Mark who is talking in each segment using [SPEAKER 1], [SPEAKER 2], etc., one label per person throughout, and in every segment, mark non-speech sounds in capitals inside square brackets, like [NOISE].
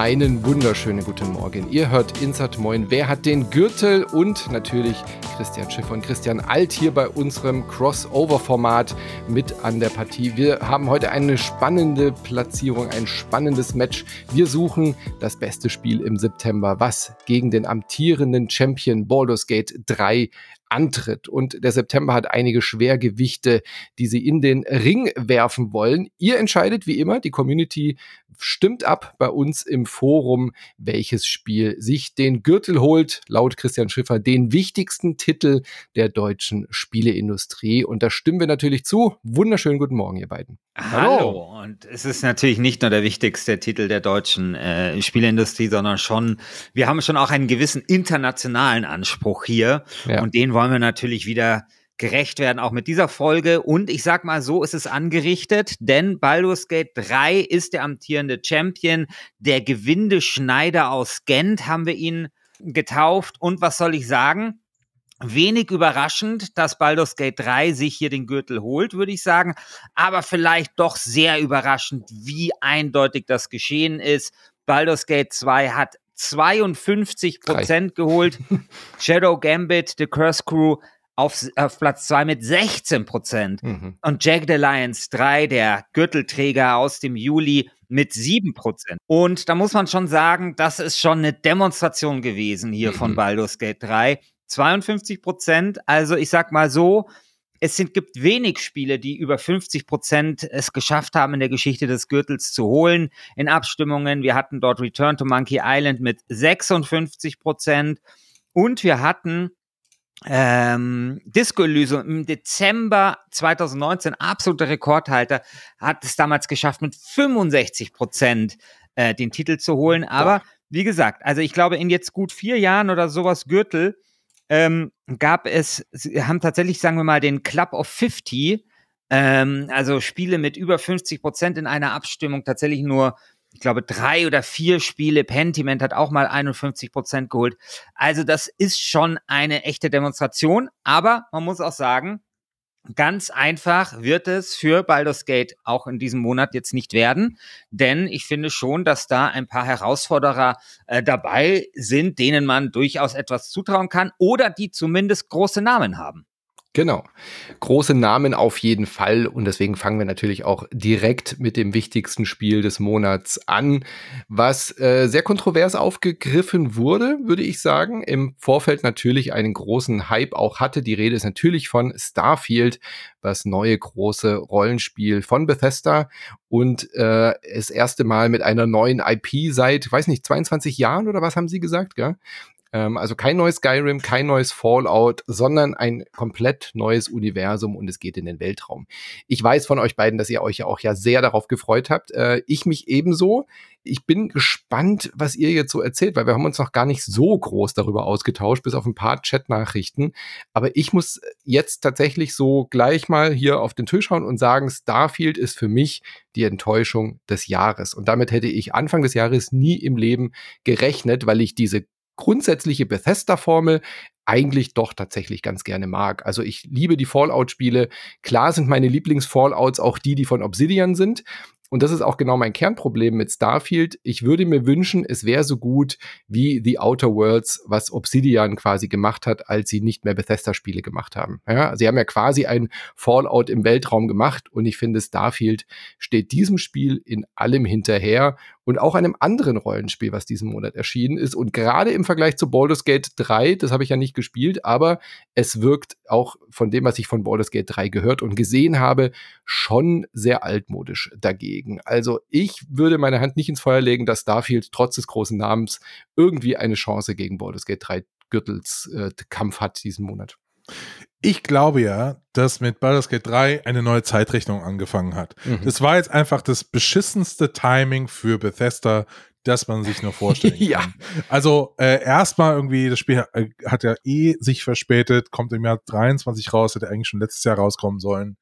[SPEAKER 1] Einen wunderschönen guten Morgen. Ihr hört Insert Moin. Wer hat den Gürtel? Und natürlich Christian Schiffer und Christian Alt hier bei unserem Crossover-Format mit an der Partie. Wir haben heute eine spannende Platzierung, ein spannendes Match. Wir suchen das beste Spiel im September, was gegen den amtierenden Champion Baldur's Gate 3 antritt. Und der September hat einige Schwergewichte, die sie in den Ring werfen wollen. Ihr entscheidet wie immer, die Community stimmt ab bei uns im Forum, welches Spiel sich den Gürtel holt, laut Christian Schiffer, den wichtigsten Titel der deutschen Spieleindustrie. Und da stimmen wir natürlich zu. Wunderschönen guten Morgen, ihr beiden.
[SPEAKER 2] Hallo. Hallo. Und es ist natürlich nicht nur der wichtigste Titel der deutschen äh, Spieleindustrie, sondern schon, wir haben schon auch einen gewissen internationalen Anspruch hier. Ja. Und den wollen wir natürlich wieder gerecht werden, auch mit dieser Folge. Und ich sag mal, so ist es angerichtet, denn Baldur's Gate 3 ist der amtierende Champion. Der Gewindeschneider aus Gent haben wir ihn getauft. Und was soll ich sagen? Wenig überraschend, dass Baldur's Gate 3 sich hier den Gürtel holt, würde ich sagen. Aber vielleicht doch sehr überraschend, wie eindeutig das geschehen ist. Baldur's Gate 2 hat 52 Prozent geholt. [LAUGHS] Shadow Gambit, The Curse Crew auf, auf Platz 2 mit 16 Prozent. Mhm. Und Jack the Lions 3, der Gürtelträger aus dem Juli, mit 7 Prozent. Und da muss man schon sagen, das ist schon eine Demonstration gewesen hier mhm. von Baldur's Gate 3. 52 Prozent, also ich sag mal so, es sind, gibt wenig Spiele, die über 50 Prozent es geschafft haben, in der Geschichte des Gürtels zu holen. In Abstimmungen, wir hatten dort Return to Monkey Island mit 56 Prozent und wir hatten ähm, Disco Elysium im Dezember 2019, absoluter Rekordhalter, hat es damals geschafft, mit 65 Prozent äh, den Titel zu holen. Aber Boah. wie gesagt, also ich glaube, in jetzt gut vier Jahren oder sowas Gürtel ähm, gab es, haben tatsächlich, sagen wir mal, den Club of 50, ähm, also Spiele mit über 50 Prozent in einer Abstimmung tatsächlich nur ich glaube, drei oder vier Spiele. Pentiment hat auch mal 51 Prozent geholt. Also das ist schon eine echte Demonstration. Aber man muss auch sagen, ganz einfach wird es für Baldur's Gate auch in diesem Monat jetzt nicht werden. Denn ich finde schon, dass da ein paar Herausforderer äh, dabei sind, denen man durchaus etwas zutrauen kann oder die zumindest große Namen haben.
[SPEAKER 1] Genau. Große Namen auf jeden Fall und deswegen fangen wir natürlich auch direkt mit dem wichtigsten Spiel des Monats an, was äh, sehr kontrovers aufgegriffen wurde, würde ich sagen. Im Vorfeld natürlich einen großen Hype auch hatte. Die Rede ist natürlich von Starfield, das neue große Rollenspiel von Bethesda und äh, das erste Mal mit einer neuen IP seit, weiß nicht, 22 Jahren oder was haben Sie gesagt, gell? Ähm, also kein neues Skyrim, kein neues Fallout, sondern ein komplett neues Universum und es geht in den Weltraum. Ich weiß von euch beiden, dass ihr euch ja auch ja sehr darauf gefreut habt. Äh, ich mich ebenso. Ich bin gespannt, was ihr jetzt so erzählt, weil wir haben uns noch gar nicht so groß darüber ausgetauscht, bis auf ein paar Chat-Nachrichten. Aber ich muss jetzt tatsächlich so gleich mal hier auf den Tisch schauen und sagen, Starfield ist für mich die Enttäuschung des Jahres. Und damit hätte ich Anfang des Jahres nie im Leben gerechnet, weil ich diese grundsätzliche Bethesda-Formel eigentlich doch tatsächlich ganz gerne mag. Also ich liebe die Fallout-Spiele. Klar sind meine Lieblings-Fallouts auch die, die von Obsidian sind und das ist auch genau mein Kernproblem mit Starfield. Ich würde mir wünschen, es wäre so gut wie The Outer Worlds, was Obsidian quasi gemacht hat, als sie nicht mehr Bethesda-Spiele gemacht haben. Ja, sie haben ja quasi ein Fallout im Weltraum gemacht und ich finde, Starfield steht diesem Spiel in allem hinterher und auch einem anderen Rollenspiel, was diesen Monat erschienen ist. Und gerade im Vergleich zu Baldur's Gate 3, das habe ich ja nicht gespielt, aber es wirkt auch von dem, was ich von Baldur's Gate 3 gehört und gesehen habe, schon sehr altmodisch dagegen. Also ich würde meine Hand nicht ins Feuer legen, dass Starfield trotz des großen Namens irgendwie eine Chance gegen Baldur's Gate 3 Gürtels äh, Kampf hat diesen Monat.
[SPEAKER 3] Ich glaube ja, dass mit Baldur's Gate 3 eine neue Zeitrechnung angefangen hat. Mhm. Das war jetzt einfach das beschissenste Timing für Bethesda, das man sich nur vorstellen [LAUGHS] kann. ja. Also äh, erstmal irgendwie, das Spiel äh, hat ja eh sich verspätet, kommt im Jahr 23 raus, hätte eigentlich schon letztes Jahr rauskommen sollen.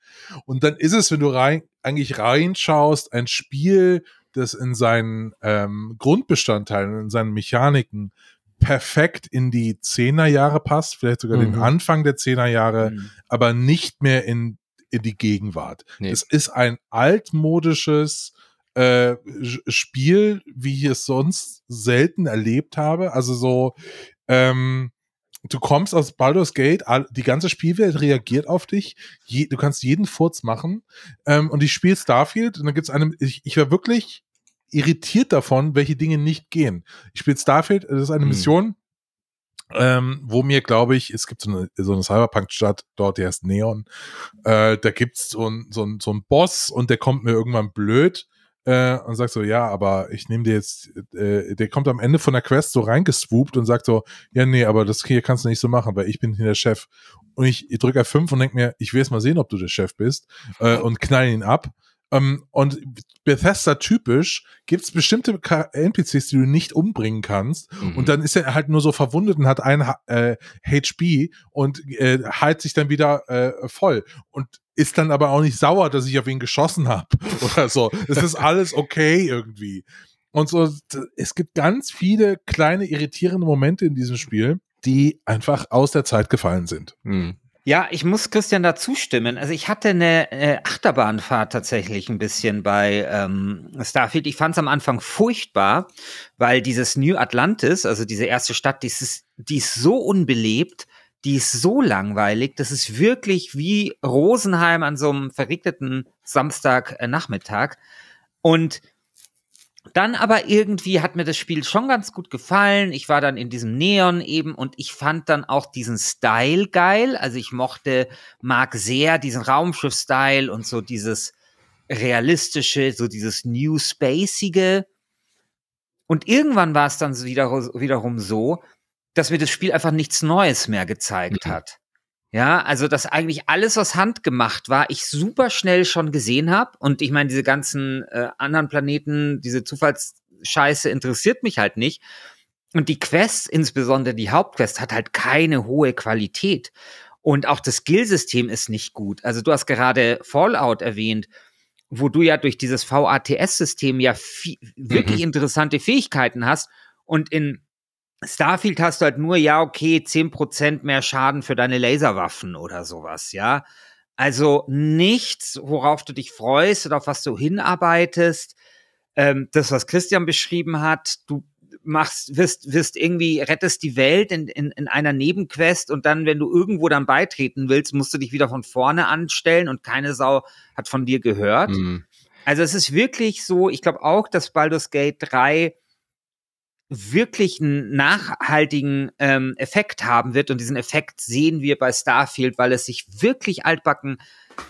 [SPEAKER 3] Und dann ist es, wenn du rein, eigentlich reinschaust, ein Spiel, das in seinen ähm, Grundbestandteilen, in seinen Mechaniken perfekt in die Zehnerjahre passt, vielleicht sogar mhm. den Anfang der Zehnerjahre, mhm. aber nicht mehr in, in die Gegenwart. Nee. Es ist ein altmodisches, äh, Spiel, wie ich es sonst selten erlebt habe. Also so, ähm, du kommst aus Baldur's Gate, die ganze Spielwelt reagiert auf dich, Je, du kannst jeden Furz machen ähm, und ich spiele Starfield und dann gibt's eine, ich, ich war wirklich irritiert davon, welche Dinge nicht gehen. Ich spiele Starfield, das ist eine hm. Mission, ähm, wo mir, glaube ich, es gibt so eine, so eine Cyberpunk-Stadt dort, die heißt Neon. Äh, da gibt's so ein, so, ein, so ein Boss und der kommt mir irgendwann blöd äh, und sagt so, ja, aber ich nehme dir jetzt, äh, der kommt am Ende von der Quest so reingeswoopt und sagt so, ja, nee, aber das hier kannst du nicht so machen, weil ich bin hier der Chef. Und ich, ich drücke F5 und denke mir, ich will jetzt mal sehen, ob du der Chef bist äh, und knall ihn ab. Ähm, und Bethesda typisch gibt es bestimmte NPCs, die du nicht umbringen kannst. Mhm. Und dann ist er halt nur so verwundet und hat ein äh, HB und äh, heilt sich dann wieder äh, voll. Und ist dann aber auch nicht sauer, dass ich auf ihn geschossen habe [LAUGHS] oder so. Es ist alles okay irgendwie. Und so, es gibt ganz viele kleine irritierende Momente in diesem Spiel, die einfach aus der Zeit gefallen sind. Mhm.
[SPEAKER 2] Ja, ich muss Christian da zustimmen. Also ich hatte eine äh, Achterbahnfahrt tatsächlich ein bisschen bei ähm, Starfield. Ich fand es am Anfang furchtbar, weil dieses New Atlantis, also diese erste Stadt, die ist, die ist so unbelebt, die ist so langweilig, das ist wirklich wie Rosenheim an so einem verregneten Samstagnachmittag. Und dann aber irgendwie hat mir das Spiel schon ganz gut gefallen. Ich war dann in diesem Neon eben und ich fand dann auch diesen Style geil. Also ich mochte, mag sehr diesen Raumschiff-Style und so dieses realistische, so dieses New Spacige. Und irgendwann war es dann wieder, wiederum so, dass mir das Spiel einfach nichts Neues mehr gezeigt mhm. hat. Ja, also dass eigentlich alles, was handgemacht war, ich super schnell schon gesehen habe. Und ich meine, diese ganzen äh, anderen Planeten, diese Zufallsscheiße interessiert mich halt nicht. Und die Quest, insbesondere die Hauptquest, hat halt keine hohe Qualität. Und auch das Skill-System ist nicht gut. Also du hast gerade Fallout erwähnt, wo du ja durch dieses VATS-System ja wirklich mhm. interessante Fähigkeiten hast. Und in Starfield hast du halt nur, ja, okay, 10% mehr Schaden für deine Laserwaffen oder sowas, ja. Also nichts, worauf du dich freust oder auf was du hinarbeitest. Ähm, das, was Christian beschrieben hat, du machst, wirst, wirst irgendwie, rettest die Welt in, in, in einer Nebenquest und dann, wenn du irgendwo dann beitreten willst, musst du dich wieder von vorne anstellen und keine Sau hat von dir gehört. Mhm. Also es ist wirklich so, ich glaube auch, dass Baldur's Gate 3 wirklich einen nachhaltigen ähm, Effekt haben wird. Und diesen Effekt sehen wir bei Starfield, weil es sich wirklich altbacken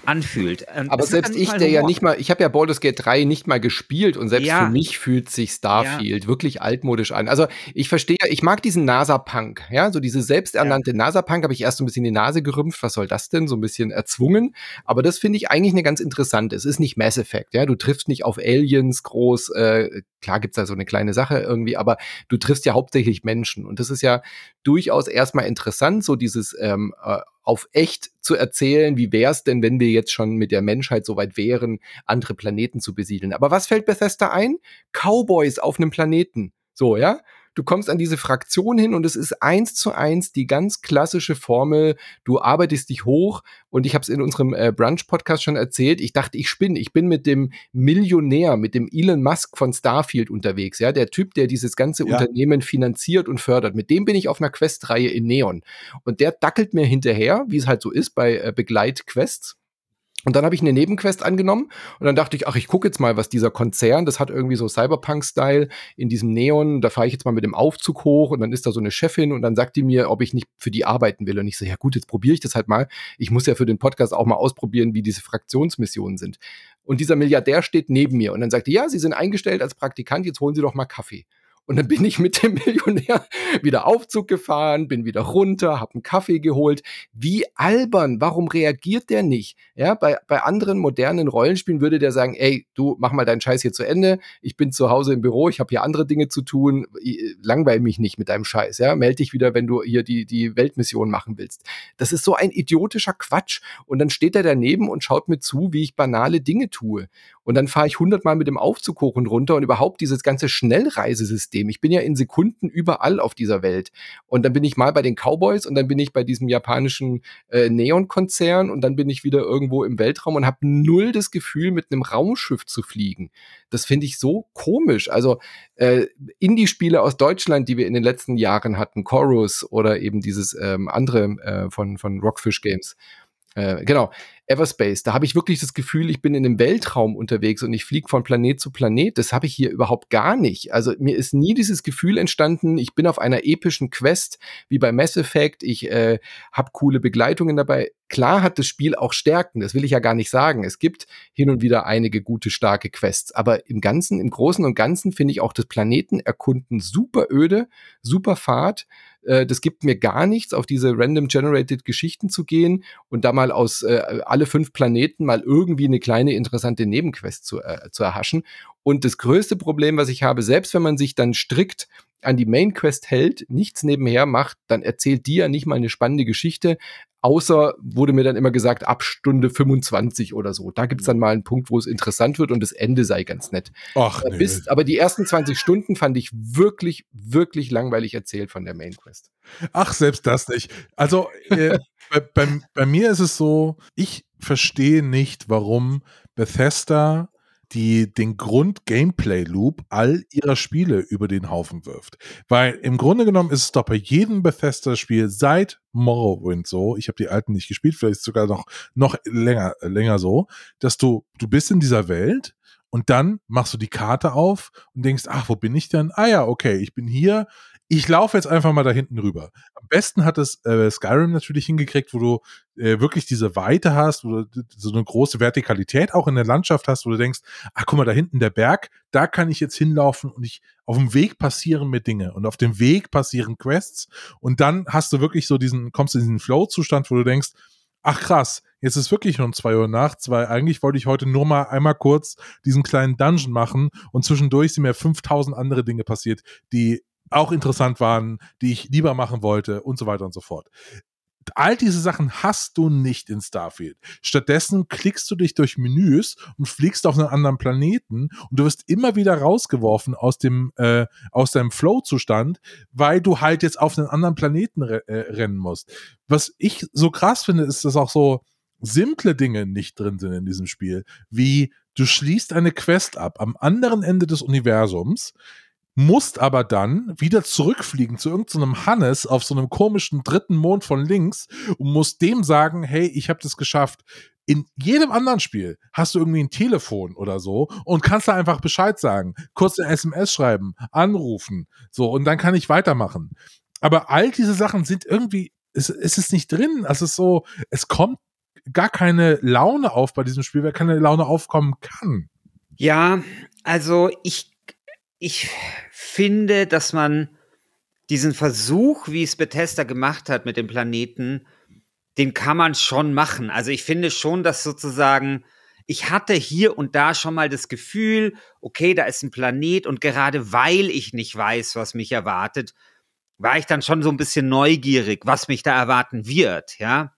[SPEAKER 2] anfühlt.
[SPEAKER 1] Und aber selbst ich, der ja nicht mal, ich habe ja Baldur's Gate 3 nicht mal gespielt und selbst ja. für mich fühlt sich Starfield ja. wirklich altmodisch an. Also ich verstehe, ich mag diesen NASA-Punk, ja, so diese selbsternannte ja. NASA-Punk habe ich erst so ein bisschen die Nase gerümpft, was soll das denn, so ein bisschen erzwungen, aber das finde ich eigentlich eine ganz interessante. Es ist nicht Mass Effect, ja, du triffst nicht auf Aliens groß, äh, klar gibt's da so eine kleine Sache irgendwie, aber du triffst ja hauptsächlich Menschen und das ist ja durchaus erstmal interessant, so dieses ähm, äh, auf echt zu erzählen, wie wäre es denn, wenn wir jetzt schon mit der Menschheit so weit wären, andere Planeten zu besiedeln. Aber was fällt Bethesda ein? Cowboys auf einem Planeten. So, ja? Du kommst an diese Fraktion hin und es ist eins zu eins die ganz klassische Formel, du arbeitest dich hoch. Und ich habe es in unserem äh, Brunch-Podcast schon erzählt, ich dachte, ich spinne, ich bin mit dem Millionär, mit dem Elon Musk von Starfield unterwegs, ja, der Typ, der dieses ganze ja. Unternehmen finanziert und fördert, mit dem bin ich auf einer Questreihe in Neon. Und der dackelt mir hinterher, wie es halt so ist bei äh, Begleit-Quests und dann habe ich eine Nebenquest angenommen und dann dachte ich, ach, ich gucke jetzt mal, was dieser Konzern, das hat irgendwie so Cyberpunk-Style in diesem Neon, da fahre ich jetzt mal mit dem Aufzug hoch und dann ist da so eine Chefin und dann sagt die mir, ob ich nicht für die arbeiten will. Und ich so, ja gut, jetzt probiere ich das halt mal. Ich muss ja für den Podcast auch mal ausprobieren, wie diese Fraktionsmissionen sind. Und dieser Milliardär steht neben mir und dann sagt die, ja, Sie sind eingestellt als Praktikant, jetzt holen Sie doch mal Kaffee. Und dann bin ich mit dem Millionär wieder Aufzug gefahren, bin wieder runter, hab einen Kaffee geholt. Wie albern, warum reagiert der nicht? Ja, bei, bei anderen modernen Rollenspielen würde der sagen, ey, du mach mal deinen Scheiß hier zu Ende. Ich bin zu Hause im Büro, ich habe hier andere Dinge zu tun. Langweil mich nicht mit deinem Scheiß, ja? Meld dich wieder, wenn du hier die, die Weltmission machen willst. Das ist so ein idiotischer Quatsch. Und dann steht er daneben und schaut mir zu, wie ich banale Dinge tue. Und dann fahre ich hundertmal mit dem Aufzug hoch und runter und überhaupt dieses ganze Schnellreisesystem. Ich bin ja in Sekunden überall auf dieser Welt. Und dann bin ich mal bei den Cowboys und dann bin ich bei diesem japanischen äh, Neon-Konzern und dann bin ich wieder irgendwo im Weltraum und habe null das Gefühl, mit einem Raumschiff zu fliegen. Das finde ich so komisch. Also äh, Indie-Spiele aus Deutschland, die wir in den letzten Jahren hatten, Chorus oder eben dieses ähm, andere äh, von, von Rockfish Games. Äh, genau, Everspace, da habe ich wirklich das Gefühl, ich bin in einem Weltraum unterwegs und ich fliege von Planet zu Planet. Das habe ich hier überhaupt gar nicht. Also mir ist nie dieses Gefühl entstanden, ich bin auf einer epischen Quest wie bei Mass Effect, ich äh, habe coole Begleitungen dabei. Klar hat das Spiel auch Stärken, das will ich ja gar nicht sagen. Es gibt hin und wieder einige gute, starke Quests, aber im Ganzen, im Großen und Ganzen finde ich auch das Planetenerkunden super öde, super fad. Äh, das gibt mir gar nichts, auf diese random generated Geschichten zu gehen und da mal aus äh, alle fünf Planeten mal irgendwie eine kleine interessante Nebenquest zu, äh, zu erhaschen. Und das größte Problem, was ich habe, selbst wenn man sich dann strikt an die Main Quest hält, nichts nebenher macht, dann erzählt die ja nicht mal eine spannende Geschichte. Außer wurde mir dann immer gesagt, ab Stunde 25 oder so. Da gibt's dann mal einen Punkt, wo es interessant wird und das Ende sei ganz nett.
[SPEAKER 3] Ach, nee.
[SPEAKER 1] Bis, aber die ersten 20 Stunden fand ich wirklich, wirklich langweilig erzählt von der Main Quest.
[SPEAKER 3] Ach, selbst das nicht. Also äh, [LAUGHS] bei, bei, bei mir ist es so, ich verstehe nicht, warum Bethesda die den Grund-Gameplay-Loop all ihrer Spiele über den Haufen wirft. Weil im Grunde genommen ist es doch bei jedem Bethesda-Spiel seit Morrowind so, ich habe die alten nicht gespielt, vielleicht sogar noch, noch länger, länger so, dass du, du bist in dieser Welt und dann machst du die Karte auf und denkst, ach, wo bin ich denn? Ah ja, okay, ich bin hier ich laufe jetzt einfach mal da hinten rüber. Am besten hat es äh, Skyrim natürlich hingekriegt, wo du äh, wirklich diese Weite hast, wo du so eine große Vertikalität auch in der Landschaft hast, wo du denkst, ach guck mal, da hinten der Berg, da kann ich jetzt hinlaufen und ich auf dem Weg passieren mir Dinge und auf dem Weg passieren Quests und dann hast du wirklich so diesen, kommst du in diesen Flow-Zustand, wo du denkst, ach krass, jetzt ist wirklich schon zwei Uhr nachts, weil eigentlich wollte ich heute nur mal einmal kurz diesen kleinen Dungeon machen und zwischendurch sind mir 5000 andere Dinge passiert, die auch interessant waren, die ich lieber machen wollte und so weiter und so fort. All diese Sachen hast du nicht in Starfield. Stattdessen klickst du dich durch Menüs und fliegst auf einen anderen Planeten und du wirst immer wieder rausgeworfen aus dem äh, aus deinem Flow-Zustand, weil du halt jetzt auf einen anderen Planeten re äh, rennen musst. Was ich so krass finde, ist, dass auch so simple Dinge nicht drin sind in diesem Spiel, wie du schließt eine Quest ab am anderen Ende des Universums, musst aber dann wieder zurückfliegen zu irgendeinem so Hannes auf so einem komischen dritten Mond von links und musst dem sagen, hey, ich habe das geschafft. In jedem anderen Spiel hast du irgendwie ein Telefon oder so und kannst da einfach Bescheid sagen, kurz eine SMS schreiben, anrufen, so und dann kann ich weitermachen. Aber all diese Sachen sind irgendwie, es, es ist nicht drin. Es ist so, es kommt gar keine Laune auf bei diesem Spiel, weil keine Laune aufkommen kann.
[SPEAKER 2] Ja, also ich ich finde, dass man diesen Versuch, wie es Bethesda gemacht hat mit dem Planeten, den kann man schon machen. Also ich finde schon, dass sozusagen, ich hatte hier und da schon mal das Gefühl, okay, da ist ein Planet und gerade weil ich nicht weiß, was mich erwartet, war ich dann schon so ein bisschen neugierig, was mich da erwarten wird, ja.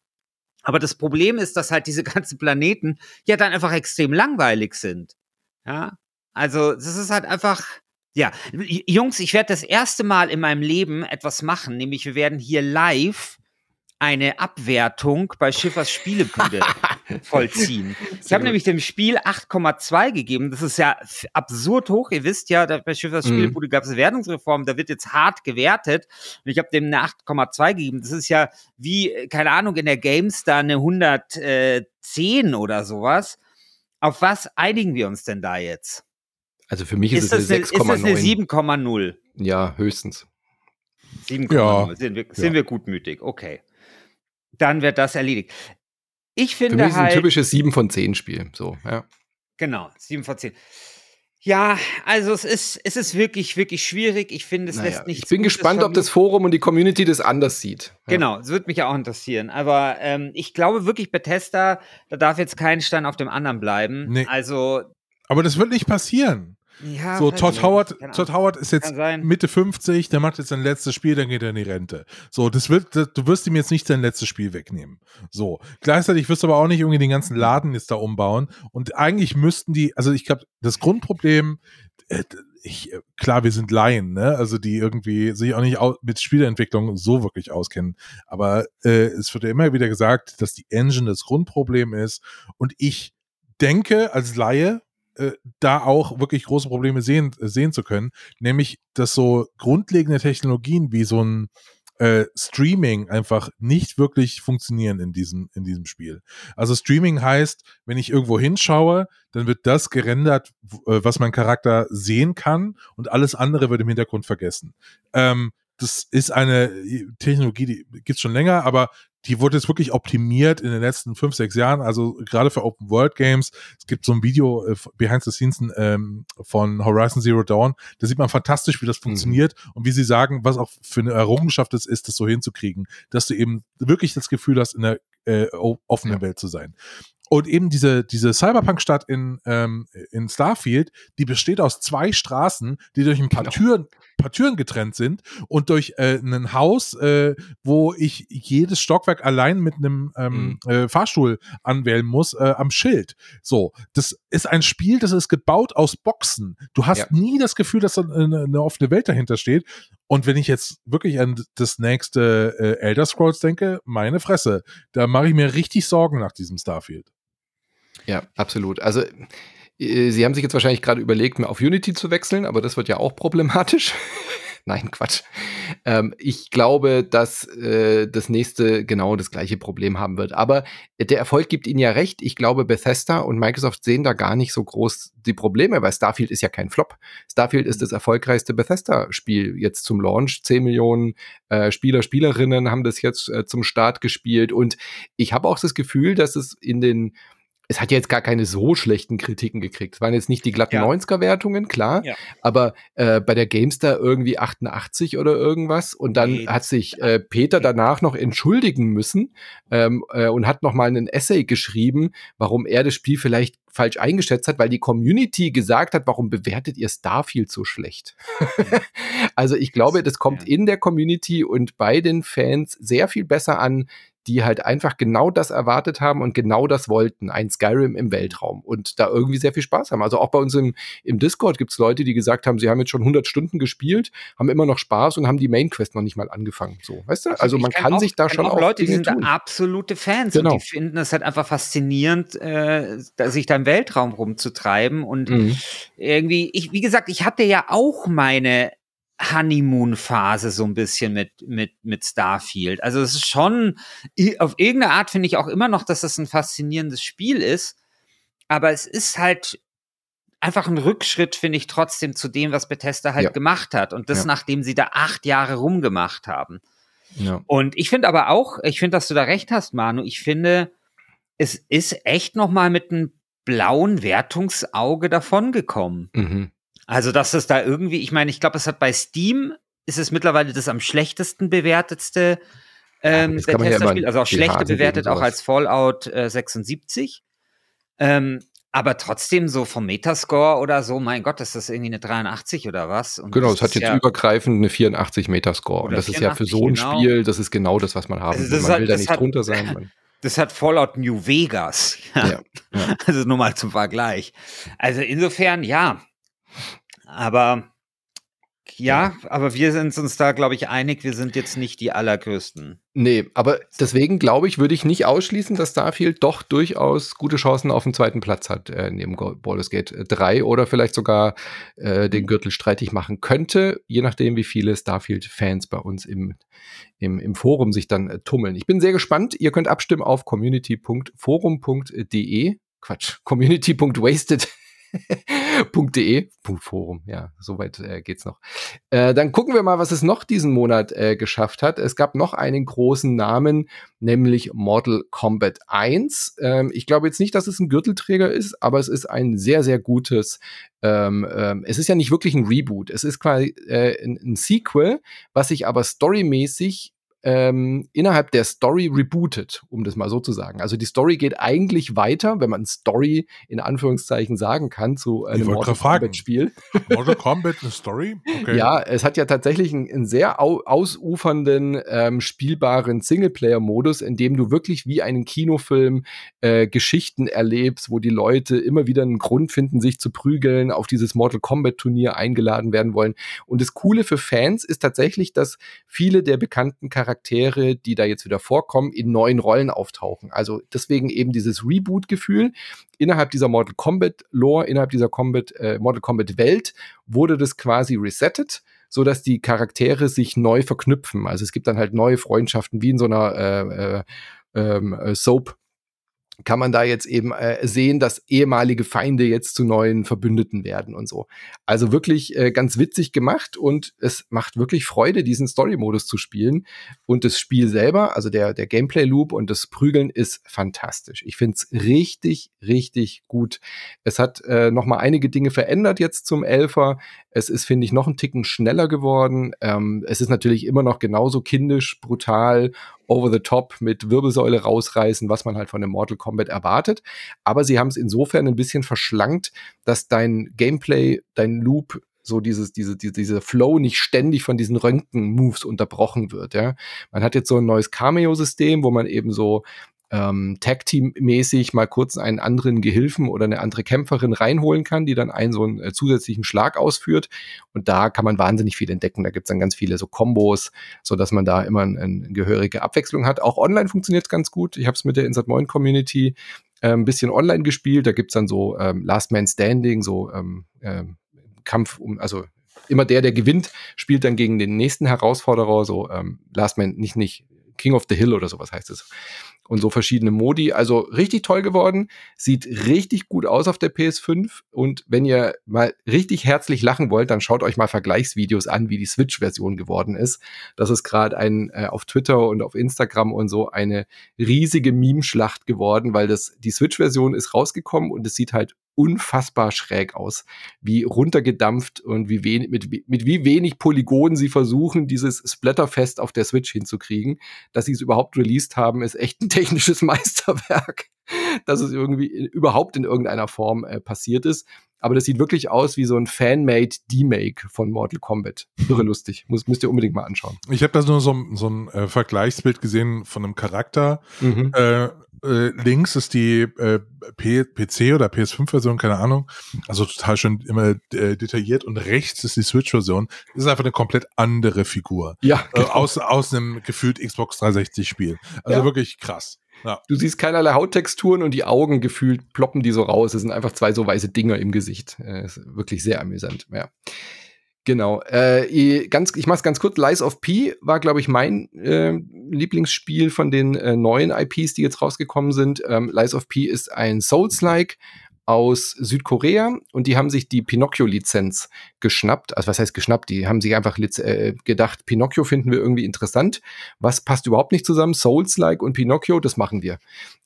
[SPEAKER 2] Aber das Problem ist, dass halt diese [LAUGHS] ganzen Planeten ja dann einfach extrem langweilig sind. Ja. Also, das ist halt einfach, ja, Jungs, ich werde das erste Mal in meinem Leben etwas machen, nämlich wir werden hier live eine Abwertung bei Schiffers Spielebude [LAUGHS] vollziehen. Ich habe nämlich dem Spiel 8,2 gegeben. Das ist ja absurd hoch. Ihr wisst ja, bei Schiffers mhm. Spielebude gab es Wertungsreform, da wird jetzt hart gewertet. Und ich habe dem eine 8,2 gegeben. Das ist ja wie, keine Ahnung, in der GameStar eine 110 oder sowas. Auf was einigen wir uns denn da jetzt?
[SPEAKER 1] Also für mich ist, ist es eine 6,9. Ist das
[SPEAKER 2] eine 7,0?
[SPEAKER 1] Ja, höchstens.
[SPEAKER 2] 7,0. Ja. Sind, wir, sind ja. wir gutmütig? Okay. Dann wird das erledigt. Ich finde
[SPEAKER 1] für mich
[SPEAKER 2] halt.
[SPEAKER 1] Ist ein typisches 7 von 10 Spiel. So, ja.
[SPEAKER 2] Genau, 7 von 10. Ja, also es ist, es ist wirklich, wirklich schwierig. Ich finde, es naja, lässt nicht.
[SPEAKER 1] Ich bin gespannt, ob das Forum und die Community das anders sieht.
[SPEAKER 2] Ja. Genau, es würde mich ja auch interessieren. Aber ähm, ich glaube wirklich, Bethesda, da darf jetzt kein Stein auf dem anderen bleiben. Nee. Also.
[SPEAKER 3] Aber das wird nicht passieren. Ja, so, Todd Howard, Todd Howard ist jetzt Mitte 50, der macht jetzt sein letztes Spiel, dann geht er in die Rente. So, das wird, das, du wirst ihm jetzt nicht sein letztes Spiel wegnehmen. So. Gleichzeitig wirst du aber auch nicht irgendwie den ganzen Laden jetzt da umbauen. Und eigentlich müssten die, also ich glaube, das Grundproblem, äh, ich, klar, wir sind Laien, ne? Also die irgendwie sich auch nicht mit Spieleentwicklung so wirklich auskennen. Aber äh, es wird ja immer wieder gesagt, dass die Engine das Grundproblem ist. Und ich denke als Laie, äh, da auch wirklich große Probleme sehen, sehen zu können, nämlich dass so grundlegende Technologien wie so ein äh, Streaming einfach nicht wirklich funktionieren in diesem, in diesem Spiel. Also Streaming heißt, wenn ich irgendwo hinschaue, dann wird das gerendert, äh, was mein Charakter sehen kann und alles andere wird im Hintergrund vergessen. Ähm, das ist eine äh, Technologie, die gibt's schon länger, aber die wurde jetzt wirklich optimiert in den letzten fünf, sechs Jahren, also gerade für Open World Games. Es gibt so ein Video äh, behind the scenes ähm, von Horizon Zero Dawn. Da sieht man fantastisch, wie das mhm. funktioniert mhm. und wie sie sagen, was auch für eine Errungenschaft es ist, das so hinzukriegen, dass du eben wirklich das Gefühl hast, in der äh, offenen ja. Welt zu sein. Und eben diese, diese Cyberpunk-Stadt in, ähm, in Starfield, die besteht aus zwei Straßen, die durch ein paar genau. Türen, paar Türen getrennt sind und durch äh, ein Haus, äh, wo ich jedes Stockwerk allein mit einem ähm, mhm. äh, Fahrstuhl anwählen muss, äh, am Schild. So, das ist ein Spiel, das ist gebaut aus Boxen. Du hast ja. nie das Gefühl, dass da eine, eine offene Welt dahinter steht. Und wenn ich jetzt wirklich an das nächste äh, Elder Scrolls denke, meine Fresse, da mache ich mir richtig Sorgen nach diesem Starfield.
[SPEAKER 1] Ja, absolut. Also äh, Sie haben sich jetzt wahrscheinlich gerade überlegt, mir auf Unity zu wechseln, aber das wird ja auch problematisch. [LAUGHS] Nein, Quatsch. Ähm, ich glaube, dass äh, das nächste genau das gleiche Problem haben wird. Aber der Erfolg gibt Ihnen ja recht. Ich glaube, Bethesda und Microsoft sehen da gar nicht so groß die Probleme, weil Starfield ist ja kein Flop. Starfield ist das erfolgreichste Bethesda-Spiel jetzt zum Launch. Zehn Millionen äh, Spieler, Spielerinnen haben das jetzt äh, zum Start gespielt. Und ich habe auch das Gefühl, dass es in den es hat ja jetzt gar keine so schlechten Kritiken gekriegt. Es waren jetzt nicht die glatten ja. 90er-Wertungen, klar, ja. aber äh, bei der Gamestar irgendwie 88 oder irgendwas. Und dann nee, hat sich äh, Peter danach noch entschuldigen müssen ähm, äh, und hat noch mal einen Essay geschrieben, warum er das Spiel vielleicht falsch eingeschätzt hat, weil die Community gesagt hat, warum bewertet ihr Starfield so schlecht? [LAUGHS] also ich glaube, das kommt in der Community und bei den Fans sehr viel besser an, die halt einfach genau das erwartet haben und genau das wollten, ein Skyrim im Weltraum und da irgendwie sehr viel Spaß haben. Also auch bei uns im, im Discord gibt es Leute, die gesagt haben, sie haben jetzt schon 100 Stunden gespielt, haben immer noch Spaß und haben die Main Quest noch nicht mal angefangen. So, weißt du? Also, also man kann, auch, sich da schon auch,
[SPEAKER 2] Leute, Dinge die sind tun. absolute Fans genau. und die finden es halt einfach faszinierend, äh, sich da im Weltraum rumzutreiben und mhm. irgendwie, ich, wie gesagt, ich hatte ja auch meine Honeymoon-Phase so ein bisschen mit, mit, mit Starfield. Also es ist schon, auf irgendeine Art finde ich auch immer noch, dass das ein faszinierendes Spiel ist. Aber es ist halt einfach ein Rückschritt, finde ich, trotzdem zu dem, was Bethesda halt ja. gemacht hat. Und das, ja. nachdem sie da acht Jahre rumgemacht haben. Ja. Und ich finde aber auch, ich finde, dass du da recht hast, Manu. Ich finde, es ist echt noch mal mit einem blauen Wertungsauge davongekommen. Mhm. Also, dass es da irgendwie, ich meine, ich glaube, es hat bei Steam, ist es mittlerweile das am schlechtesten bewertetste ähm, ja, Bethesda-Spiel, also auch schlechter bewertet, auch als Fallout äh, 76. Ähm, aber trotzdem so vom Metascore oder so, mein Gott, ist das irgendwie eine 83 oder was?
[SPEAKER 1] Und genau, es hat jetzt ja übergreifend eine 84 Metascore. Und das 84, ist ja für so ein genau. Spiel, das ist genau das, was man haben also will. Man hat, will da nicht hat, drunter sein. [LAUGHS]
[SPEAKER 2] Das hat Fallout New Vegas. Ja. [LAUGHS] ja, ja. Also nur mal zum Vergleich. Also insofern, ja, aber ja, aber wir sind uns da, glaube ich, einig, wir sind jetzt nicht die allergrößten.
[SPEAKER 1] Nee, aber deswegen glaube ich, würde ich nicht ausschließen, dass Starfield doch durchaus gute Chancen auf den zweiten Platz hat, äh, neben Baldur's Gate 3 oder vielleicht sogar äh, den Gürtel streitig machen könnte, je nachdem, wie viele Starfield-Fans bei uns im, im, im Forum sich dann äh, tummeln. Ich bin sehr gespannt. Ihr könnt abstimmen auf community.forum.de. Quatsch, [LAUGHS] community.wasted .de, Forum, ja, soweit äh, geht's noch. Äh, dann gucken wir mal, was es noch diesen Monat äh, geschafft hat. Es gab noch einen großen Namen, nämlich Mortal Kombat 1. Ähm, ich glaube jetzt nicht, dass es ein Gürtelträger ist, aber es ist ein sehr, sehr gutes ähm, ähm, es ist ja nicht wirklich ein Reboot. Es ist quasi äh, ein, ein Sequel, was sich aber storymäßig ähm, innerhalb der Story rebootet, um das mal so zu sagen. Also die Story geht eigentlich weiter, wenn man Story in Anführungszeichen sagen kann, zu einem
[SPEAKER 3] Mortal Kombat Spiel. Mortal Kombat eine Story?
[SPEAKER 1] Okay. Ja, es hat ja tatsächlich einen, einen sehr au ausufernden, ähm, spielbaren Singleplayer-Modus, in dem du wirklich wie einen Kinofilm äh, Geschichten erlebst, wo die Leute immer wieder einen Grund finden, sich zu prügeln, auf dieses Mortal Kombat-Turnier eingeladen werden wollen. Und das Coole für Fans ist tatsächlich, dass viele der bekannten Charaktere, die da jetzt wieder vorkommen, in neuen Rollen auftauchen. Also deswegen eben dieses Reboot-Gefühl. Innerhalb dieser Mortal Kombat Lore, innerhalb dieser Combat, äh, Mortal Kombat Welt wurde das quasi resettet so dass die Charaktere sich neu verknüpfen. Also es gibt dann halt neue Freundschaften, wie in so einer äh, äh, ähm, äh, Soap kann man da jetzt eben äh, sehen, dass ehemalige Feinde jetzt zu neuen Verbündeten werden und so. Also wirklich äh, ganz witzig gemacht und es macht wirklich Freude, diesen Story-Modus zu spielen. Und das Spiel selber, also der, der Gameplay-Loop und das Prügeln ist fantastisch. Ich finde es richtig, richtig gut. Es hat äh, noch mal einige Dinge verändert jetzt zum Elfer. Es ist, finde ich, noch ein Ticken schneller geworden. Ähm, es ist natürlich immer noch genauso kindisch, brutal over the top mit Wirbelsäule rausreißen, was man halt von dem Mortal Kombat erwartet. Aber sie haben es insofern ein bisschen verschlankt, dass dein Gameplay, dein Loop so dieses, diese, diese, diese Flow nicht ständig von diesen Röntgen-Moves unterbrochen wird, ja. Man hat jetzt so ein neues Cameo-System, wo man eben so ähm, Tag-Team-mäßig mal kurz einen anderen Gehilfen oder eine andere Kämpferin reinholen kann, die dann einen so einen äh, zusätzlichen Schlag ausführt. Und da kann man wahnsinnig viel entdecken. Da gibt's dann ganz viele so Kombos, so dass man da immer eine, eine gehörige Abwechslung hat. Auch online funktioniert's ganz gut. Ich habe es mit der Insert Moin Community äh, ein bisschen online gespielt. Da gibt's dann so ähm, Last Man Standing, so ähm, äh, Kampf um, also immer der, der gewinnt, spielt dann gegen den nächsten Herausforderer, so ähm, Last Man, nicht, nicht King of the Hill oder sowas heißt es und so verschiedene Modi. Also richtig toll geworden, sieht richtig gut aus auf der PS5 und wenn ihr mal richtig herzlich lachen wollt, dann schaut euch mal Vergleichsvideos an, wie die Switch-Version geworden ist. Das ist gerade ein äh, auf Twitter und auf Instagram und so eine riesige Meme-Schlacht geworden, weil das die Switch-Version ist rausgekommen und es sieht halt unfassbar schräg aus, wie runtergedampft und wie wenig, mit, mit wie wenig Polygonen sie versuchen, dieses Splatterfest auf der Switch hinzukriegen. Dass sie es überhaupt released haben, ist echt ein [LAUGHS] technisches Meisterwerk, dass es irgendwie überhaupt in irgendeiner Form äh, passiert ist. Aber das sieht wirklich aus wie so ein Fan-made D-Make von Mortal Kombat. Irre lustig. Muss, müsst ihr unbedingt mal anschauen.
[SPEAKER 3] Ich habe da nur so, so ein äh, Vergleichsbild gesehen von einem Charakter. Mhm. Äh, äh, links ist die äh, PC oder PS5-Version, keine Ahnung. Also total schön immer äh, detailliert. Und rechts ist die Switch-Version. Das ist einfach eine komplett andere Figur.
[SPEAKER 1] Ja.
[SPEAKER 3] Genau. Äh, aus, aus einem gefühlt Xbox 360-Spiel. Also ja. wirklich krass.
[SPEAKER 1] Ja. Du siehst keinerlei Hauttexturen und die Augen gefühlt ploppen die so raus. Es sind einfach zwei so weiße Dinger im Gesicht. Äh, ist wirklich sehr amüsant, ja. Genau. Äh, ganz, ich mach's ganz kurz. Lies of P war, glaube ich, mein äh, Lieblingsspiel von den äh, neuen IPs, die jetzt rausgekommen sind. Ähm, Lies of P ist ein Souls-like aus Südkorea und die haben sich die Pinocchio-Lizenz geschnappt. Also was heißt geschnappt? Die haben sich einfach äh, gedacht, Pinocchio finden wir irgendwie interessant. Was passt überhaupt nicht zusammen? Souls-like und Pinocchio, das machen wir.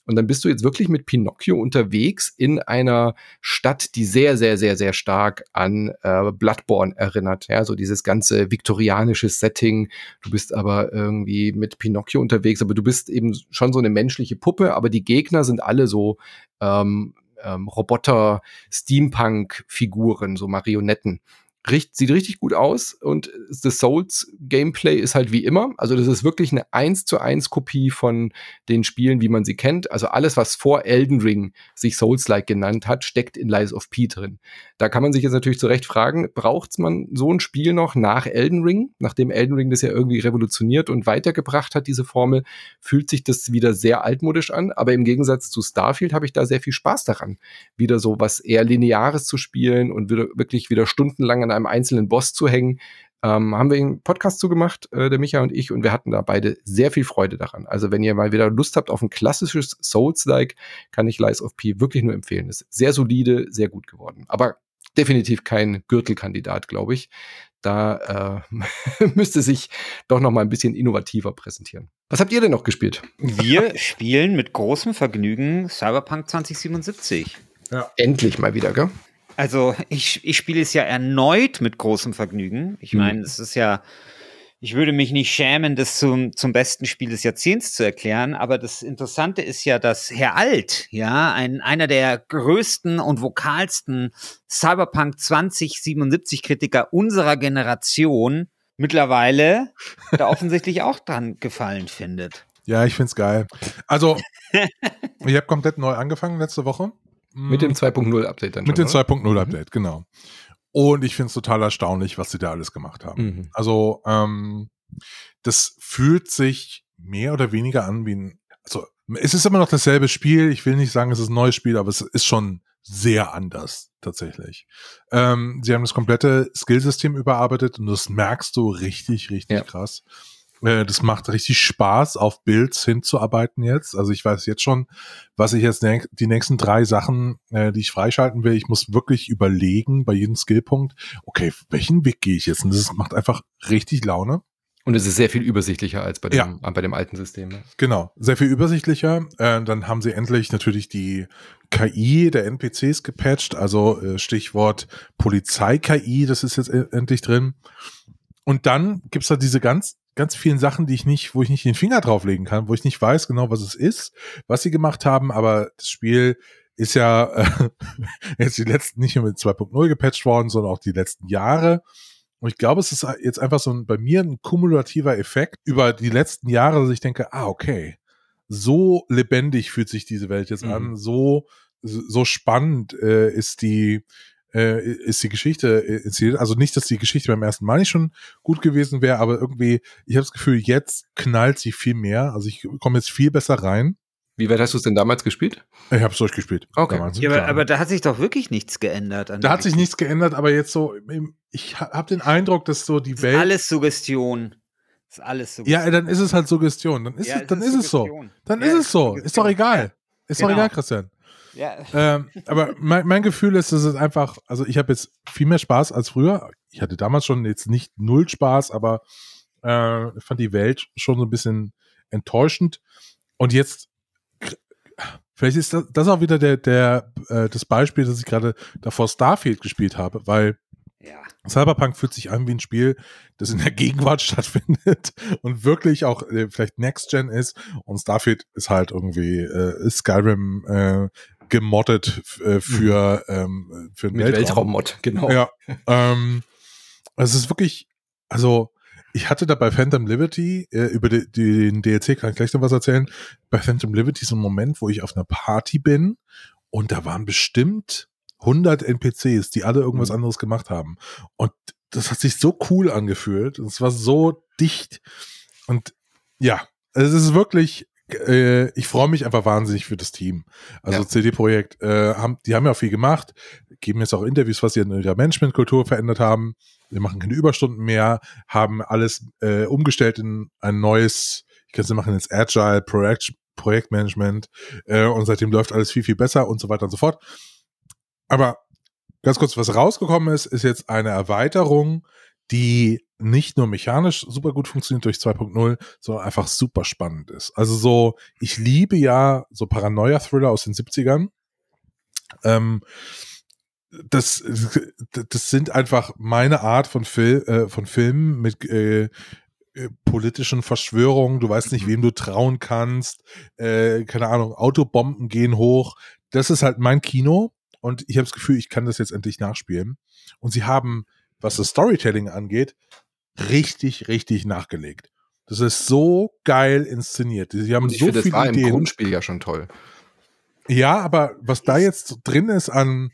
[SPEAKER 1] Und dann bist du jetzt wirklich mit Pinocchio unterwegs in einer Stadt, die sehr, sehr, sehr, sehr stark an äh, Bloodborne erinnert. Ja, so dieses ganze viktorianische Setting. Du bist aber irgendwie mit Pinocchio unterwegs, aber du bist eben schon so eine menschliche Puppe, aber die Gegner sind alle so ähm, ähm, Roboter-Steampunk-Figuren, so Marionetten. Richt, sieht richtig gut aus und das Souls Gameplay ist halt wie immer. Also das ist wirklich eine 1 zu 1 Kopie von den Spielen, wie man sie kennt. Also alles, was vor Elden Ring sich Souls-like genannt hat, steckt in Lies of P drin. Da kann man sich jetzt natürlich zu Recht fragen, braucht man so ein Spiel noch nach Elden Ring? Nachdem Elden Ring das ja irgendwie revolutioniert und weitergebracht hat, diese Formel, fühlt sich das wieder sehr altmodisch an. Aber im Gegensatz zu Starfield habe ich da sehr viel Spaß daran, wieder so was eher Lineares zu spielen und wieder, wirklich wieder stundenlang an einem einzelnen Boss zu hängen. Ähm, haben wir einen Podcast zugemacht, äh, der Micha und ich, und wir hatten da beide sehr viel Freude daran. Also wenn ihr mal wieder Lust habt auf ein klassisches Souls-like, kann ich Lies of P wirklich nur empfehlen. Ist sehr solide, sehr gut geworden. Aber definitiv kein Gürtelkandidat, glaube ich. Da äh, [LAUGHS] müsste sich doch noch mal ein bisschen innovativer präsentieren. Was habt ihr denn noch gespielt?
[SPEAKER 2] Wir spielen mit großem Vergnügen Cyberpunk 2077.
[SPEAKER 1] Ja. Endlich mal wieder, gell?
[SPEAKER 2] Also ich, ich spiele es ja erneut mit großem Vergnügen. Ich mhm. meine, es ist ja Ich würde mich nicht schämen, das zum, zum besten Spiel des Jahrzehnts zu erklären, aber das Interessante ist ja, dass Herr Alt, ja, ein, einer der größten und vokalsten Cyberpunk 2077 Kritiker unserer Generation, mittlerweile da [LAUGHS] offensichtlich auch dran gefallen findet.
[SPEAKER 3] Ja, ich find's geil. Also, [LAUGHS] ich habe komplett neu angefangen letzte Woche.
[SPEAKER 1] Mit dem 2.0 Update dann
[SPEAKER 3] Mit schon, dem 2.0 Update, mhm. genau. Und ich finde es total erstaunlich, was sie da alles gemacht haben. Mhm. Also, ähm, das fühlt sich mehr oder weniger an wie ein, also es ist immer noch dasselbe Spiel. Ich will nicht sagen, es ist ein neues Spiel, aber es ist schon sehr anders tatsächlich. Ähm, sie haben das komplette Skillsystem überarbeitet und das merkst du richtig, richtig ja. krass. Äh, das macht richtig Spaß, auf Builds hinzuarbeiten jetzt. Also ich weiß jetzt schon, was ich jetzt die nächsten drei Sachen, äh, die ich freischalten will. Ich muss wirklich überlegen bei jedem Skillpunkt, okay, welchen Weg gehe ich jetzt? Und das macht einfach richtig Laune.
[SPEAKER 1] Und es ist sehr viel übersichtlicher als bei dem, ja. bei dem alten System. Ne?
[SPEAKER 3] Genau, sehr viel übersichtlicher. Äh, dann haben sie endlich natürlich die KI der NPCs gepatcht, also äh, Stichwort Polizei-KI, das ist jetzt e-, endlich drin. Und dann gibt's da diese ganz ganz vielen Sachen, die ich nicht, wo ich nicht den Finger drauflegen kann, wo ich nicht weiß genau, was es ist, was sie gemacht haben, aber das Spiel ist ja äh, [LAUGHS] jetzt die letzten nicht nur mit 2.0 gepatcht worden, sondern auch die letzten Jahre. Und ich glaube, es ist jetzt einfach so ein, bei mir ein kumulativer Effekt über die letzten Jahre, dass ich denke, ah, okay, so lebendig fühlt sich diese Welt jetzt mhm. an, so, so spannend äh, ist die, äh, ist die Geschichte äh, inszeniert. Also nicht, dass die Geschichte beim ersten Mal nicht schon gut gewesen wäre, aber irgendwie, ich habe das Gefühl, jetzt knallt sie viel mehr. Also ich komme jetzt viel besser rein.
[SPEAKER 1] Wie weit hast du es denn damals gespielt?
[SPEAKER 3] Ich habe es durchgespielt.
[SPEAKER 2] Okay. Damals, ja, aber, aber, da hat sich doch wirklich nichts geändert.
[SPEAKER 3] da hat sich nichts geändert, aber jetzt so, ich habe den Eindruck, dass so die Welt.
[SPEAKER 2] Alles Suggestion.
[SPEAKER 3] Das ist alles Suggestion. Ja, dann ist es halt Suggestion. Dann ist, ja, es, dann ist, es so. Dann ja, ist es so. Ist doch egal. Ist genau. doch egal, Christian. Ja. Ähm, aber mein, mein, Gefühl ist, dass es einfach, also ich habe jetzt viel mehr Spaß als früher. Ich hatte damals schon jetzt nicht null Spaß, aber äh, fand die Welt schon so ein bisschen enttäuschend. Und jetzt, vielleicht ist das, das auch wieder der, der, äh, das Beispiel, das ich gerade davor Starfield gespielt habe, weil ja. Cyberpunk fühlt sich an wie ein Spiel, das in der Gegenwart [LAUGHS] stattfindet und wirklich auch äh, vielleicht Next Gen ist. Und Starfield ist halt irgendwie äh, Skyrim äh, gemoddet äh, für, mhm. ähm, für
[SPEAKER 1] den Mit Weltraum. Weltraummod, genau.
[SPEAKER 3] Ja. [LAUGHS] ähm, es ist wirklich, also ich hatte da bei Phantom Liberty, äh, über die, den DLC kann ich gleich noch was erzählen, bei Phantom Liberty so ein Moment, wo ich auf einer Party bin und da waren bestimmt 100 NPCs, die alle irgendwas mhm. anderes gemacht haben. Und das hat sich so cool angefühlt. Es war so dicht. Und ja, es ist wirklich äh, ich freue mich einfach wahnsinnig für das Team. Also ja. CD-Projekt, äh, haben, die haben ja auch viel gemacht, geben jetzt auch Interviews, was sie in ihrer Managementkultur verändert haben. Wir machen keine Überstunden mehr, haben alles äh, umgestellt in ein neues, ich kann es machen jetzt Agile Projekt, Projektmanagement äh, und seitdem läuft alles viel, viel besser und so weiter und so fort. Aber ganz kurz, was rausgekommen ist, ist jetzt eine Erweiterung, die nicht nur mechanisch super gut funktioniert durch 2.0, sondern einfach super spannend ist. Also so, ich liebe ja so Paranoia-Thriller aus den 70ern. Ähm, das, das sind einfach meine Art von, Fil äh, von Filmen mit äh, äh, politischen Verschwörungen. Du weißt nicht, wem du trauen kannst. Äh, keine Ahnung, Autobomben gehen hoch. Das ist halt mein Kino. Und ich habe das Gefühl, ich kann das jetzt endlich nachspielen. Und sie haben, was das Storytelling angeht, richtig, richtig nachgelegt. Das ist so geil inszeniert. Sie haben
[SPEAKER 1] Und ich
[SPEAKER 3] so
[SPEAKER 1] finde,
[SPEAKER 3] viele
[SPEAKER 1] das war
[SPEAKER 3] Ideen.
[SPEAKER 1] im Grundspiel ja schon toll.
[SPEAKER 3] Ja, aber was da jetzt drin ist an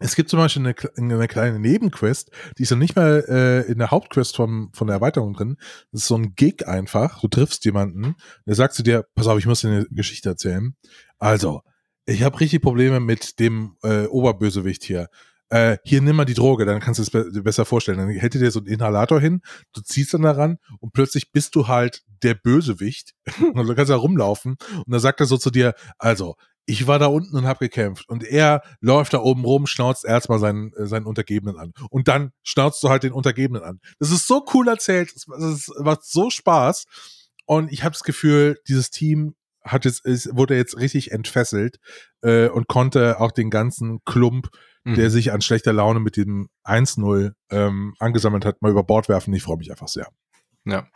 [SPEAKER 3] es gibt zum Beispiel eine, eine kleine Nebenquest, die ist dann nicht mal äh, in der Hauptquest vom, von der Erweiterung drin. Das ist so ein Gig einfach. Du triffst jemanden, der sagt zu dir, pass auf, ich muss dir eine Geschichte erzählen. Also, ich habe richtig Probleme mit dem äh, Oberbösewicht hier äh, hier nimm mal die Droge, dann kannst du es be besser vorstellen. Dann hätte dir so ein Inhalator hin, du ziehst dann daran und plötzlich bist du halt der Bösewicht [LAUGHS] und du kannst da rumlaufen und dann sagt er so zu dir, also, ich war da unten und habe gekämpft und er läuft da oben rum, schnauzt erstmal seinen, äh, seinen Untergebenen an und dann schnauzt du halt den Untergebenen an. Das ist so cool erzählt, das macht so Spaß und ich habe das Gefühl, dieses Team hat jetzt, ist, wurde jetzt richtig entfesselt äh, und konnte auch den ganzen Klump der mhm. sich an schlechter Laune mit dem 1-0 ähm, angesammelt hat, mal über Bord werfen. Ich freue mich einfach sehr.
[SPEAKER 1] Ja.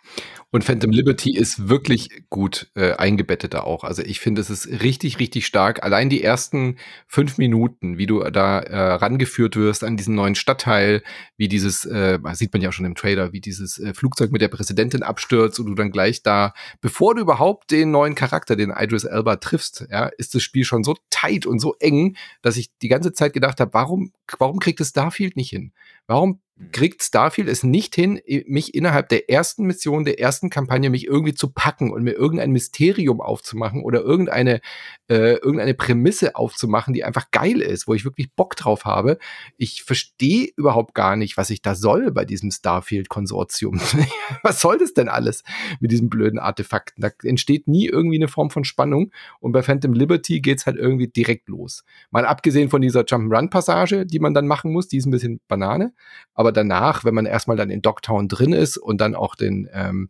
[SPEAKER 1] Und Phantom Liberty ist wirklich gut äh, eingebettet da auch. Also ich finde, es ist richtig, richtig stark. Allein die ersten fünf Minuten, wie du da äh, rangeführt wirst an diesen neuen Stadtteil, wie dieses, äh, sieht man ja auch schon im Trailer, wie dieses äh, Flugzeug mit der Präsidentin abstürzt und du dann gleich da, bevor du überhaupt den neuen Charakter, den Idris Elba triffst, ja, ist das Spiel schon so tight und so eng, dass ich die ganze Zeit gedacht habe, warum, warum kriegt es Starfield nicht hin? Warum kriegt Starfield es nicht hin, mich innerhalb der ersten Mission, der ersten Kampagne, mich irgendwie zu packen und mir irgendein Mysterium aufzumachen oder irgendeine, äh, irgendeine Prämisse aufzumachen, die einfach geil ist, wo ich wirklich Bock drauf habe. Ich verstehe überhaupt gar nicht, was ich da soll bei diesem Starfield-Konsortium. [LAUGHS] was soll das denn alles mit diesen blöden Artefakten? Da entsteht nie irgendwie eine Form von Spannung und bei Phantom Liberty geht's halt irgendwie direkt los. Mal abgesehen von dieser Jump'n'Run-Passage, die man dann machen muss, die ist ein bisschen Banane, aber danach, wenn man erstmal dann in Dogtown drin ist und dann auch den, ähm,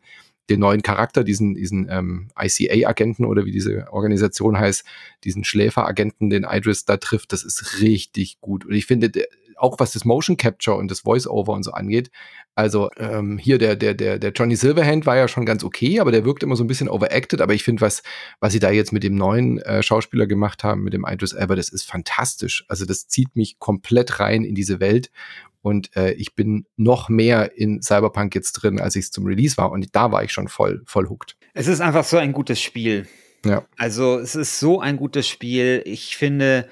[SPEAKER 1] den neuen Charakter, diesen, diesen ähm, ICA-Agenten oder wie diese Organisation heißt, diesen Schläferagenten, den Idris da trifft, das ist richtig gut. Und ich finde, auch was das Motion Capture und das Voice-Over und so angeht, also ähm, hier der, der, der, der Johnny Silverhand war ja schon ganz okay, aber der wirkt immer so ein bisschen overacted. Aber ich finde, was, was sie da jetzt mit dem neuen äh, Schauspieler gemacht haben, mit dem Idris Elba, das ist fantastisch. Also das zieht mich komplett rein in diese Welt. Und äh, ich bin noch mehr in Cyberpunk jetzt drin, als ich es zum Release war. Und da war ich schon voll, voll hooked.
[SPEAKER 2] Es ist einfach so ein gutes Spiel. Ja. Also es ist so ein gutes Spiel. Ich finde,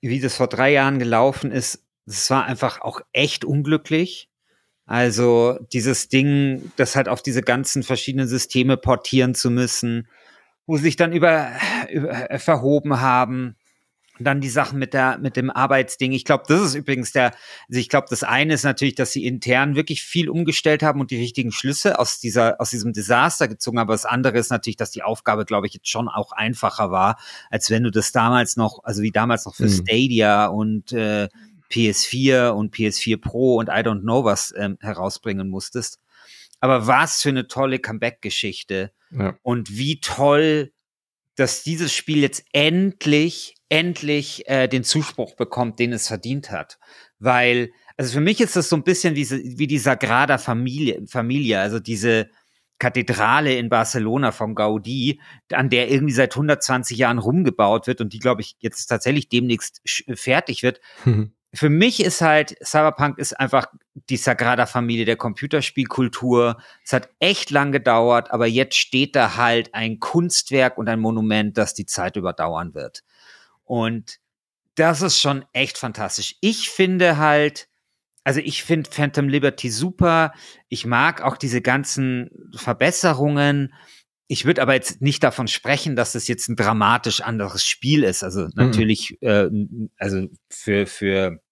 [SPEAKER 2] wie das vor drei Jahren gelaufen ist, es war einfach auch echt unglücklich. Also dieses Ding, das halt auf diese ganzen verschiedenen Systeme portieren zu müssen, wo sich dann über, über äh, verhoben haben dann die Sachen mit der mit dem Arbeitsding. Ich glaube, das ist übrigens der. Also ich glaube, das eine ist natürlich, dass sie intern wirklich viel umgestellt haben und die richtigen Schlüsse aus dieser aus diesem Desaster gezogen haben. Aber das andere ist natürlich, dass die Aufgabe, glaube ich, jetzt schon auch einfacher war, als wenn du das damals noch, also wie damals noch für mhm. Stadia und äh, PS4 und PS4 Pro und I don't know was ähm, herausbringen musstest. Aber was für eine tolle Comeback-Geschichte ja. und wie toll, dass dieses Spiel jetzt endlich endlich äh, den Zuspruch bekommt, den es verdient hat. Weil, also für mich ist das so ein bisschen wie, wie die Sagrada Familie, Familie, also diese Kathedrale in Barcelona vom Gaudi, an der irgendwie seit 120 Jahren rumgebaut wird und die, glaube ich, jetzt tatsächlich demnächst fertig wird. Mhm. Für mich ist halt, Cyberpunk ist einfach die Sagrada Familie der Computerspielkultur. Es hat echt lang gedauert, aber jetzt steht da halt ein Kunstwerk und ein Monument, das die Zeit überdauern wird. Und das ist schon echt fantastisch. Ich finde halt, also ich finde Phantom Liberty super. Ich mag auch diese ganzen Verbesserungen. Ich würde aber jetzt nicht davon sprechen, dass es jetzt ein dramatisch anderes Spiel ist. Also mhm. natürlich, äh, also für, für,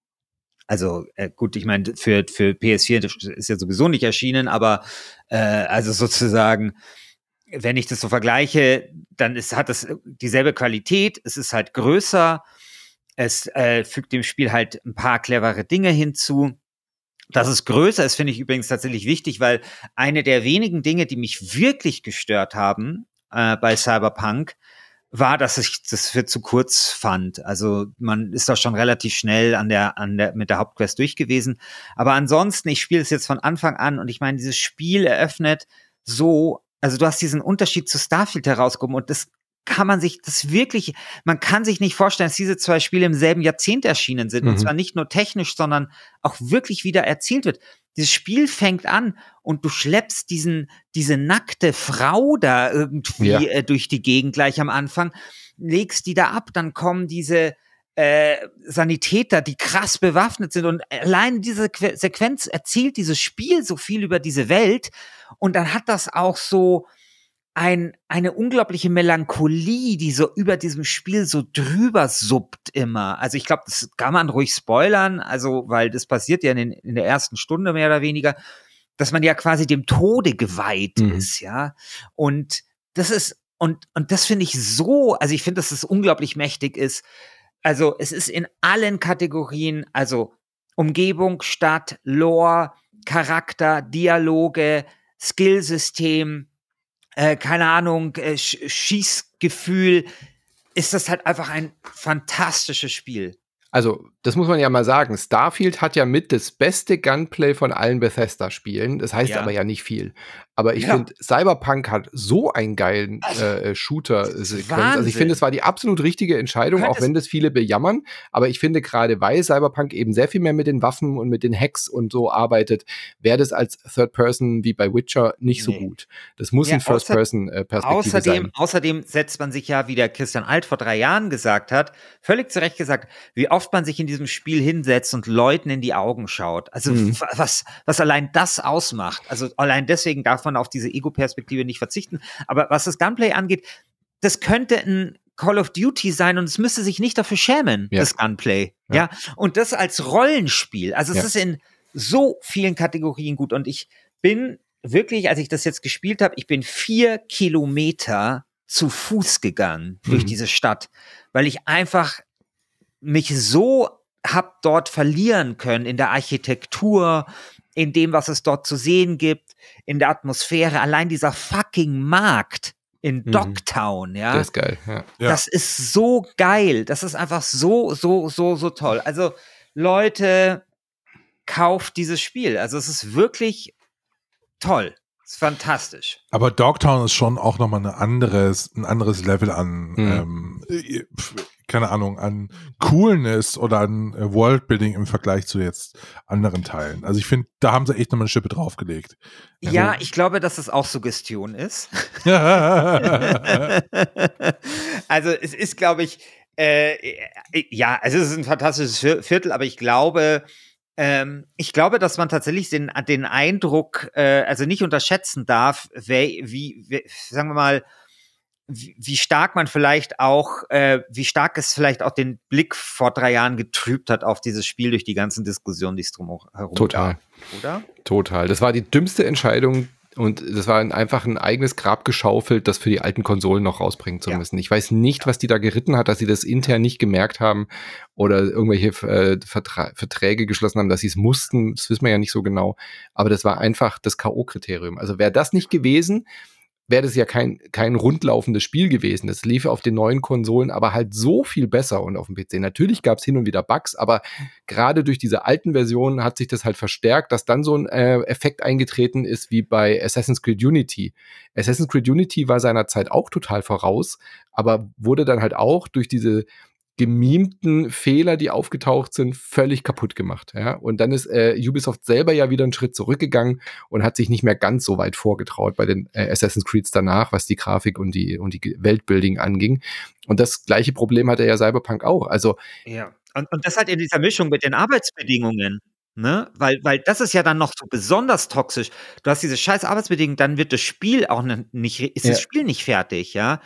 [SPEAKER 2] also äh, gut, ich meine, für, für PS4 ist ja sowieso nicht erschienen, aber äh, also sozusagen wenn ich das so vergleiche, dann ist, hat es dieselbe Qualität, es ist halt größer, es äh, fügt dem Spiel halt ein paar clevere Dinge hinzu. Dass es größer ist, finde ich übrigens tatsächlich wichtig, weil eine der wenigen Dinge, die mich wirklich gestört haben äh, bei Cyberpunk, war, dass ich das für zu kurz fand. Also man ist da schon relativ schnell an der, an der, mit der Hauptquest durch gewesen. Aber ansonsten, ich spiele es jetzt von Anfang an und ich meine, dieses Spiel eröffnet so also du hast diesen Unterschied zu Starfield herausgehoben und das kann man sich das wirklich, man kann sich nicht vorstellen, dass diese zwei Spiele im selben Jahrzehnt erschienen sind. Mhm. Und zwar nicht nur technisch, sondern auch wirklich wieder erzählt wird. Dieses Spiel fängt an und du schleppst diesen, diese nackte Frau da irgendwie ja. äh, durch die Gegend gleich am Anfang, legst die da ab, dann kommen diese, äh, Sanitäter, die krass bewaffnet sind. Und allein diese que Sequenz erzählt dieses Spiel so viel über diese Welt. Und dann hat das auch so ein, eine unglaubliche Melancholie, die so über diesem Spiel so drüber suppt immer. Also ich glaube, das kann man ruhig spoilern, also weil das passiert ja in, den, in der ersten Stunde mehr oder weniger, dass man ja quasi dem Tode geweiht mhm. ist, ja. Und das ist, und, und das finde ich so, also ich finde, dass es das unglaublich mächtig ist, also es ist in allen Kategorien, also Umgebung, Stadt, Lore, Charakter, Dialoge, Skillsystem, äh, keine Ahnung, äh, Schießgefühl, ist das halt einfach ein fantastisches Spiel.
[SPEAKER 1] Also, das muss man ja mal sagen. Starfield hat ja mit das beste Gunplay von allen Bethesda-Spielen. Das heißt ja. aber ja nicht viel. Aber ich ja. finde, Cyberpunk hat so einen geilen also, äh, Shooter-Sequenz. Also ich finde, es war die absolut richtige Entscheidung, auch wenn das viele bejammern. Aber ich finde gerade, weil Cyberpunk eben sehr viel mehr mit den Waffen und mit den Hacks und so arbeitet, wäre das als Third Person wie bei Witcher nicht nee. so gut. Das muss ja, ein First-Person-Perspektive
[SPEAKER 2] außerdem,
[SPEAKER 1] sein.
[SPEAKER 2] Außerdem setzt man sich ja, wie der Christian Alt vor drei Jahren gesagt hat, völlig zu Recht gesagt, wie oft man sich in diesem Spiel hinsetzt und Leuten in die Augen schaut. Also mhm. was, was allein das ausmacht. Also allein deswegen darf man auf diese Ego-Perspektive nicht verzichten. Aber was das Gunplay angeht, das könnte ein Call of Duty sein und es müsste sich nicht dafür schämen, ja. das Gunplay. Ja. ja. Und das als Rollenspiel. Also es ja. ist in so vielen Kategorien gut. Und ich bin wirklich, als ich das jetzt gespielt habe, ich bin vier Kilometer zu Fuß gegangen mhm. durch diese Stadt, weil ich einfach mich so hab dort verlieren können in der Architektur, in dem, was es dort zu sehen gibt, in der Atmosphäre. Allein dieser fucking Markt in mhm. Dogtown, ja.
[SPEAKER 1] Das ist geil, ja.
[SPEAKER 2] Das ist so geil. Das ist einfach so, so, so, so toll. Also, Leute, kauft dieses Spiel. Also, es ist wirklich toll. Es ist fantastisch.
[SPEAKER 3] Aber Dogtown ist schon auch nochmal ein anderes, ein anderes Level an, mhm. ähm, keine Ahnung, an Coolness oder an äh, Worldbuilding im Vergleich zu jetzt anderen Teilen. Also ich finde, da haben sie echt nochmal eine Schippe draufgelegt.
[SPEAKER 2] Also, ja, ich glaube, dass es auch Suggestion ist. [LAUGHS] also es ist, glaube ich, äh, äh, ja, also es ist ein fantastisches Viertel, aber ich glaube, ähm, ich glaube, dass man tatsächlich den, den Eindruck, äh, also nicht unterschätzen darf, wie, wie, sagen wir mal, wie, wie stark man vielleicht auch, äh, wie stark es vielleicht auch den Blick vor drei Jahren getrübt hat auf dieses Spiel durch die ganzen Diskussionen, die es drumherum
[SPEAKER 1] Total. gab. Oder? Total. Das war die dümmste Entscheidung, und das war einfach ein eigenes Grab geschaufelt, das für die alten Konsolen noch rausbringen zu ja. müssen. Ich weiß nicht, was die da geritten hat, dass sie das intern nicht gemerkt haben oder irgendwelche äh, Vertra Verträge geschlossen haben, dass sie es mussten. Das wissen wir ja nicht so genau. Aber das war einfach das K.O.-Kriterium. Also wäre das nicht gewesen, wäre das ja kein, kein rundlaufendes Spiel gewesen. Das lief auf den neuen Konsolen aber halt so viel besser und auf dem PC. Natürlich gab es hin und wieder Bugs, aber gerade durch diese alten Versionen hat sich das halt verstärkt, dass dann so ein äh, Effekt eingetreten ist wie bei Assassin's Creed Unity. Assassin's Creed Unity war seinerzeit auch total voraus, aber wurde dann halt auch durch diese gemimten Fehler, die aufgetaucht sind, völlig kaputt gemacht. Ja? Und dann ist äh, Ubisoft selber ja wieder einen Schritt zurückgegangen und hat sich nicht mehr ganz so weit vorgetraut bei den äh, Assassin's Creeds danach, was die Grafik und die, und die Weltbuilding anging. Und das gleiche Problem hatte ja Cyberpunk auch. Also
[SPEAKER 2] ja. Und, und das halt in dieser Mischung mit den Arbeitsbedingungen. Ne? Weil, weil das ist ja dann noch so besonders toxisch. Du hast diese scheiß Arbeitsbedingungen, dann wird das Spiel auch nicht, ist ja. das Spiel nicht fertig, ja.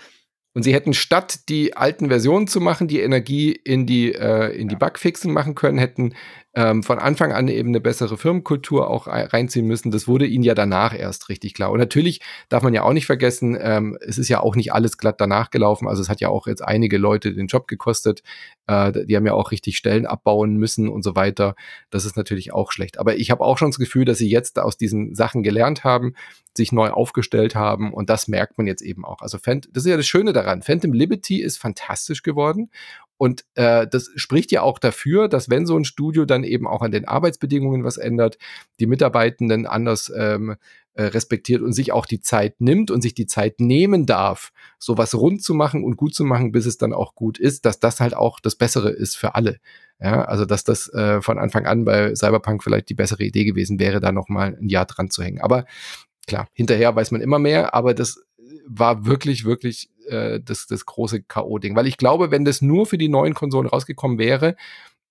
[SPEAKER 1] Und sie hätten statt die alten Versionen zu machen, die Energie in die, äh, in die Bugfixen machen können, hätten ähm, von Anfang an eben eine bessere Firmenkultur auch reinziehen müssen. Das wurde ihnen ja danach erst richtig klar. Und natürlich darf man ja auch nicht vergessen, ähm, es ist ja auch nicht alles glatt danach gelaufen. Also es hat ja auch jetzt einige Leute den Job gekostet. Äh, die haben ja auch richtig Stellen abbauen müssen und so weiter. Das ist natürlich auch schlecht. Aber ich habe auch schon das Gefühl, dass sie jetzt aus diesen Sachen gelernt haben, sich neu aufgestellt haben und das merkt man jetzt eben auch. Also das ist ja das Schöne daran. Phantom Liberty ist fantastisch geworden und äh, das spricht ja auch dafür, dass wenn so ein Studio dann eben auch an den Arbeitsbedingungen was ändert, die Mitarbeitenden anders ähm, äh, respektiert und sich auch die Zeit nimmt und sich die Zeit nehmen darf, sowas rund zu machen und gut zu machen, bis es dann auch gut ist, dass das halt auch das Bessere ist für alle. Ja, also dass das äh, von Anfang an bei Cyberpunk vielleicht die bessere Idee gewesen wäre, da noch mal ein Jahr dran zu hängen. Aber klar, hinterher weiß man immer mehr, aber das war wirklich, wirklich äh, das, das große K.O.-Ding. Weil ich glaube, wenn das nur für die neuen Konsolen rausgekommen wäre,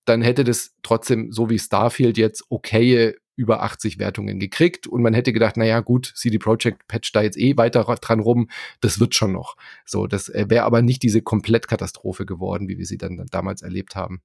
[SPEAKER 1] dann hätte das trotzdem, so wie Starfield jetzt, okaye über 80 Wertungen gekriegt und man hätte gedacht, naja gut, CD Projekt patcht da jetzt eh weiter dran rum, das wird schon noch. So, das äh, wäre aber nicht diese Komplettkatastrophe geworden, wie wir sie dann damals erlebt haben.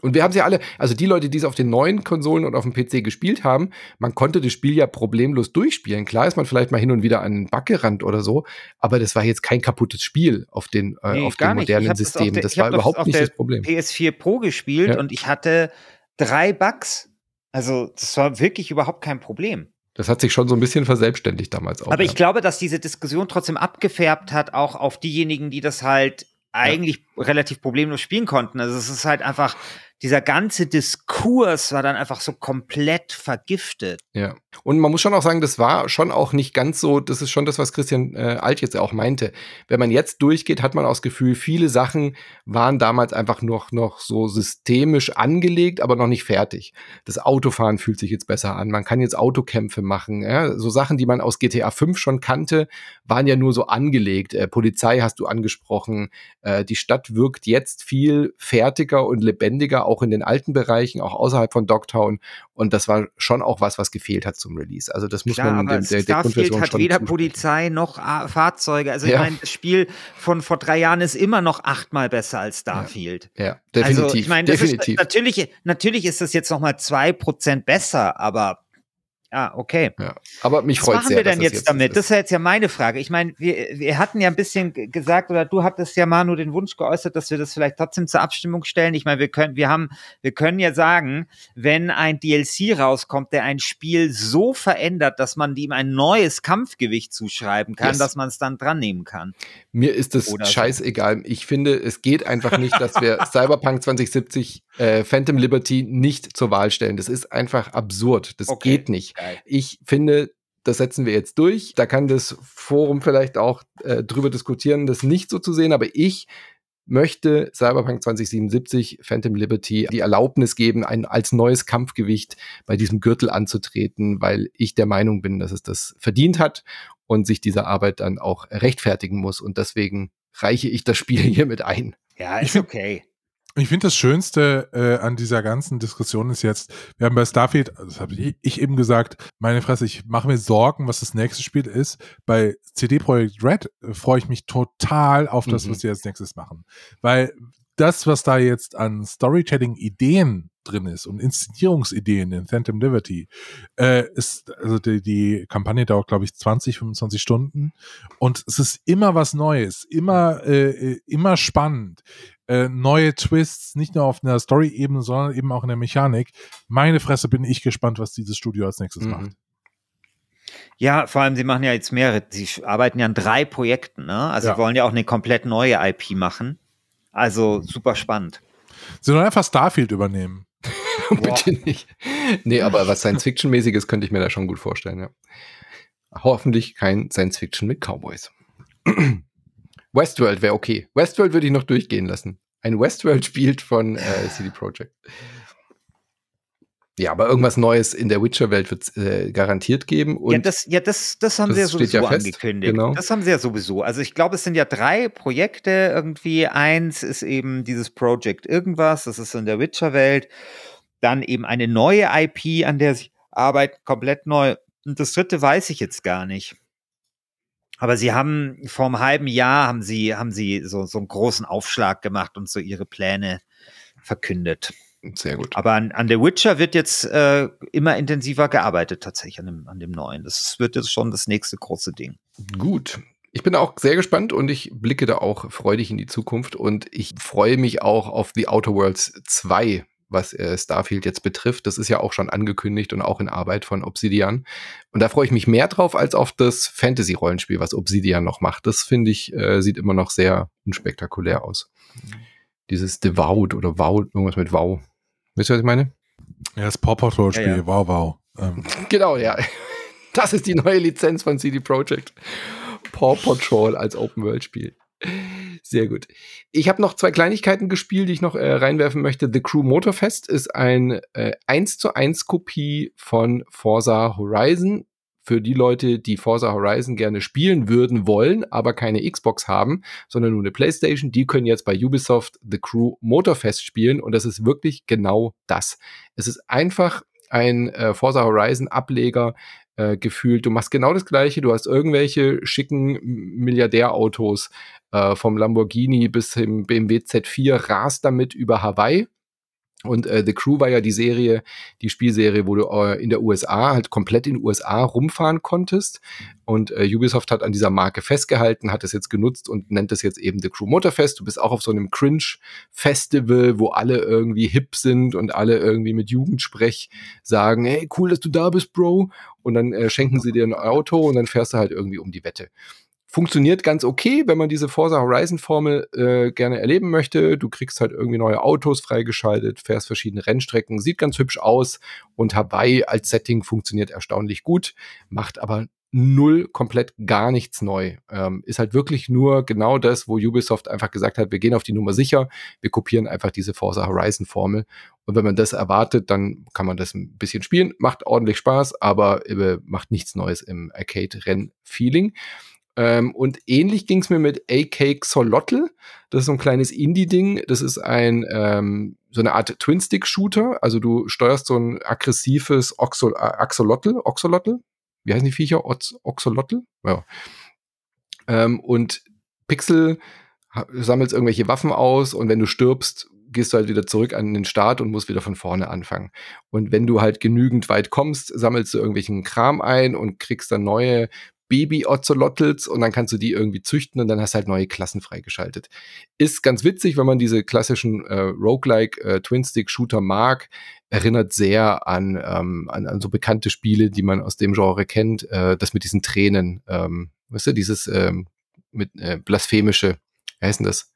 [SPEAKER 1] Und wir haben sie alle, also die Leute, die es auf den neuen Konsolen und auf dem PC gespielt haben, man konnte das Spiel ja problemlos durchspielen. Klar ist man vielleicht mal hin und wieder an einen Bug gerannt oder so, aber das war jetzt kein kaputtes Spiel auf den, äh, nee, auf den modernen Systemen. Das, das war überhaupt nicht das Problem.
[SPEAKER 2] PS4 Pro gespielt ja. und ich hatte drei Bugs. Also, das war wirklich überhaupt kein Problem.
[SPEAKER 1] Das hat sich schon so ein bisschen verselbstständigt damals auch.
[SPEAKER 2] Aber ich glaube, dass diese Diskussion trotzdem abgefärbt hat, auch auf diejenigen, die das halt eigentlich ja. relativ problemlos spielen konnten. Also es ist halt einfach, dieser ganze Diskurs war dann einfach so komplett vergiftet.
[SPEAKER 1] Ja. Und man muss schon auch sagen, das war schon auch nicht ganz so, das ist schon das, was Christian äh, Alt jetzt auch meinte. Wenn man jetzt durchgeht, hat man auch das Gefühl, viele Sachen waren damals einfach noch, noch so systemisch angelegt, aber noch nicht fertig. Das Autofahren fühlt sich jetzt besser an. Man kann jetzt Autokämpfe machen. Ja? So Sachen, die man aus GTA 5 schon kannte, waren ja nur so angelegt. Äh, Polizei hast du angesprochen. Äh, die Stadt wirkt jetzt viel fertiger und lebendiger, auch in den alten Bereichen, auch außerhalb von Dogtown. Und das war schon auch was, was gefehlt hat zum Release. Also das muss Klar, man
[SPEAKER 2] dem, der, der Grundversion hat weder Polizei noch A Fahrzeuge. Also ja. ich meine, das Spiel von vor drei Jahren ist immer noch achtmal besser als Starfield.
[SPEAKER 1] Ja, ja definitiv.
[SPEAKER 2] Also ich meine, definitiv. Ist, natürlich, natürlich ist das jetzt noch mal zwei Prozent besser, aber Ah, okay.
[SPEAKER 1] Ja, aber mich freut
[SPEAKER 2] sehr. Was machen wir denn jetzt, jetzt damit? Das ist ja jetzt ja meine Frage. Ich meine, wir, wir hatten ja ein bisschen gesagt, oder du hattest ja Manu den Wunsch geäußert, dass wir das vielleicht trotzdem zur Abstimmung stellen. Ich meine, wir können, wir haben, wir können ja sagen, wenn ein DLC rauskommt, der ein Spiel so verändert, dass man ihm ein neues Kampfgewicht zuschreiben kann, yes. dass man es dann dran nehmen kann.
[SPEAKER 1] Mir ist das scheißegal. So. Ich finde, es geht einfach nicht, dass wir [LAUGHS] Cyberpunk 2070 äh, Phantom Liberty nicht zur Wahl stellen. Das ist einfach absurd. Das okay. geht nicht. Ich finde, das setzen wir jetzt durch. Da kann das Forum vielleicht auch äh, drüber diskutieren, das nicht so zu sehen, aber ich möchte Cyberpunk 2077 Phantom Liberty die Erlaubnis geben, ein als neues Kampfgewicht bei diesem Gürtel anzutreten, weil ich der Meinung bin, dass es das verdient hat und sich dieser Arbeit dann auch rechtfertigen muss. Und deswegen reiche ich das Spiel [LAUGHS] hiermit ein.
[SPEAKER 2] Ja, ist okay.
[SPEAKER 3] Ich finde das Schönste äh, an dieser ganzen Diskussion ist jetzt, wir haben bei Starfield, das habe ich, ich, eben gesagt, meine Fresse, ich mache mir Sorgen, was das nächste Spiel ist. Bei CD Projekt Red äh, freue ich mich total auf das, mhm. was sie als nächstes machen. Weil das, was da jetzt an Storytelling-Ideen drin ist und Inszenierungsideen in Phantom Liberty, äh, ist, also die, die Kampagne dauert, glaube ich, 20, 25 Stunden und es ist immer was Neues, immer, äh, äh immer spannend äh, neue Twists, nicht nur auf einer Story-Ebene, sondern eben auch in der Mechanik. Meine Fresse bin ich gespannt, was dieses Studio als nächstes mhm. macht.
[SPEAKER 2] Ja, vor allem, sie machen ja jetzt mehrere, sie arbeiten ja an drei Projekten, ne? Also ja. sie wollen ja auch eine komplett neue IP machen. Also super spannend.
[SPEAKER 3] Sie sollen einfach Starfield übernehmen. [LAUGHS]
[SPEAKER 1] Bitte nicht. Nee, aber was Science-Fiction-mäßiges könnte ich mir da schon gut vorstellen, ja. Hoffentlich kein Science-Fiction mit Cowboys. [CLEARS THROAT] Westworld wäre okay. Westworld würde ich noch durchgehen lassen. Ein Westworld spielt von äh, CD Projekt. Ja, aber irgendwas Neues in der Witcher-Welt wird es äh, garantiert geben.
[SPEAKER 2] Ja, das, ja, das, das haben das sie ja sowieso ja angekündigt. Genau. Das haben sie ja sowieso. Also ich glaube, es sind ja drei Projekte irgendwie. Eins ist eben dieses Project irgendwas, das ist in der Witcher-Welt. Dann eben eine neue IP, an der sie arbeiten, komplett neu. Und das dritte weiß ich jetzt gar nicht. Aber sie haben vor einem halben Jahr haben sie, haben sie so, so einen großen Aufschlag gemacht und so ihre Pläne verkündet.
[SPEAKER 1] Sehr gut.
[SPEAKER 2] Aber an, an The Witcher wird jetzt äh, immer intensiver gearbeitet, tatsächlich an dem, an dem neuen. Das wird jetzt schon das nächste große Ding.
[SPEAKER 1] Gut. Ich bin auch sehr gespannt und ich blicke da auch freudig in die Zukunft und ich freue mich auch auf The Outer Worlds 2, was äh, Starfield jetzt betrifft. Das ist ja auch schon angekündigt und auch in Arbeit von Obsidian. Und da freue ich mich mehr drauf als auf das Fantasy-Rollenspiel, was Obsidian noch macht. Das finde ich, äh, sieht immer noch sehr unspektakulär aus. Mhm. Dieses Devout oder Wow, irgendwas mit Wow. Wisst ihr, was ich meine?
[SPEAKER 3] Ja, das Paw Patrol-Spiel, ja, ja. wow, wow.
[SPEAKER 1] Ähm. Genau, ja. [LAUGHS] Das ist die neue Lizenz von CD Projekt. Paw Patrol als Open-World-Spiel. Sehr gut. Ich habe noch zwei Kleinigkeiten gespielt, die ich noch äh, reinwerfen möchte. The Crew Motorfest ist ein äh, 1 zu 1 Kopie von Forza Horizon. Für die Leute, die Forza Horizon gerne spielen würden wollen, aber keine Xbox haben, sondern nur eine Playstation, die können jetzt bei Ubisoft The Crew Motorfest spielen und das ist wirklich genau das. Es ist einfach ein äh, Forza Horizon Ableger äh, gefühlt. Du machst genau das Gleiche. Du hast irgendwelche schicken Milliardärautos äh, vom Lamborghini bis zum BMW Z4 rast damit über Hawaii. Und äh, The Crew war ja die Serie, die Spielserie, wo du äh, in der USA halt komplett in den USA rumfahren konntest. Und äh, Ubisoft hat an dieser Marke festgehalten, hat es jetzt genutzt und nennt es jetzt eben The Crew Motorfest. Du bist auch auf so einem Cringe-Festival, wo alle irgendwie hip sind und alle irgendwie mit Jugendsprech sagen, hey, cool, dass du da bist, Bro. Und dann äh, schenken sie dir ein Auto und dann fährst du halt irgendwie um die Wette funktioniert ganz okay, wenn man diese Forza Horizon Formel äh, gerne erleben möchte. Du kriegst halt irgendwie neue Autos freigeschaltet, fährst verschiedene Rennstrecken, sieht ganz hübsch aus und Hawaii als Setting funktioniert erstaunlich gut, macht aber null komplett gar nichts neu. Ähm, ist halt wirklich nur genau das, wo Ubisoft einfach gesagt hat, wir gehen auf die Nummer sicher, wir kopieren einfach diese Forza Horizon Formel. Und wenn man das erwartet, dann kann man das ein bisschen spielen, macht ordentlich Spaß, aber äh, macht nichts Neues im Arcade-Renn-Feeling. Ähm, und ähnlich ging es mir mit AK Xolotl. Das ist so ein kleines Indie-Ding. Das ist ein ähm, so eine Art Twin-Stick-Shooter. Also du steuerst so ein aggressives Oxol Axolotl, Oxolotl. Wie heißen die Viecher? Ox Oxolotl? Ja. Ähm, und Pixel sammelst irgendwelche Waffen aus und wenn du stirbst, gehst du halt wieder zurück an den Start und musst wieder von vorne anfangen. Und wenn du halt genügend weit kommst, sammelst du irgendwelchen Kram ein und kriegst dann neue Baby-Ozelottels und dann kannst du die irgendwie züchten und dann hast du halt neue Klassen freigeschaltet. Ist ganz witzig, wenn man diese klassischen äh, Roguelike äh, Twin-Stick-Shooter mag. Erinnert sehr an, ähm, an, an so bekannte Spiele, die man aus dem Genre kennt. Äh, das mit diesen Tränen, ähm, weißt du, dieses ähm, mit äh, blasphemische, wie heißt denn das?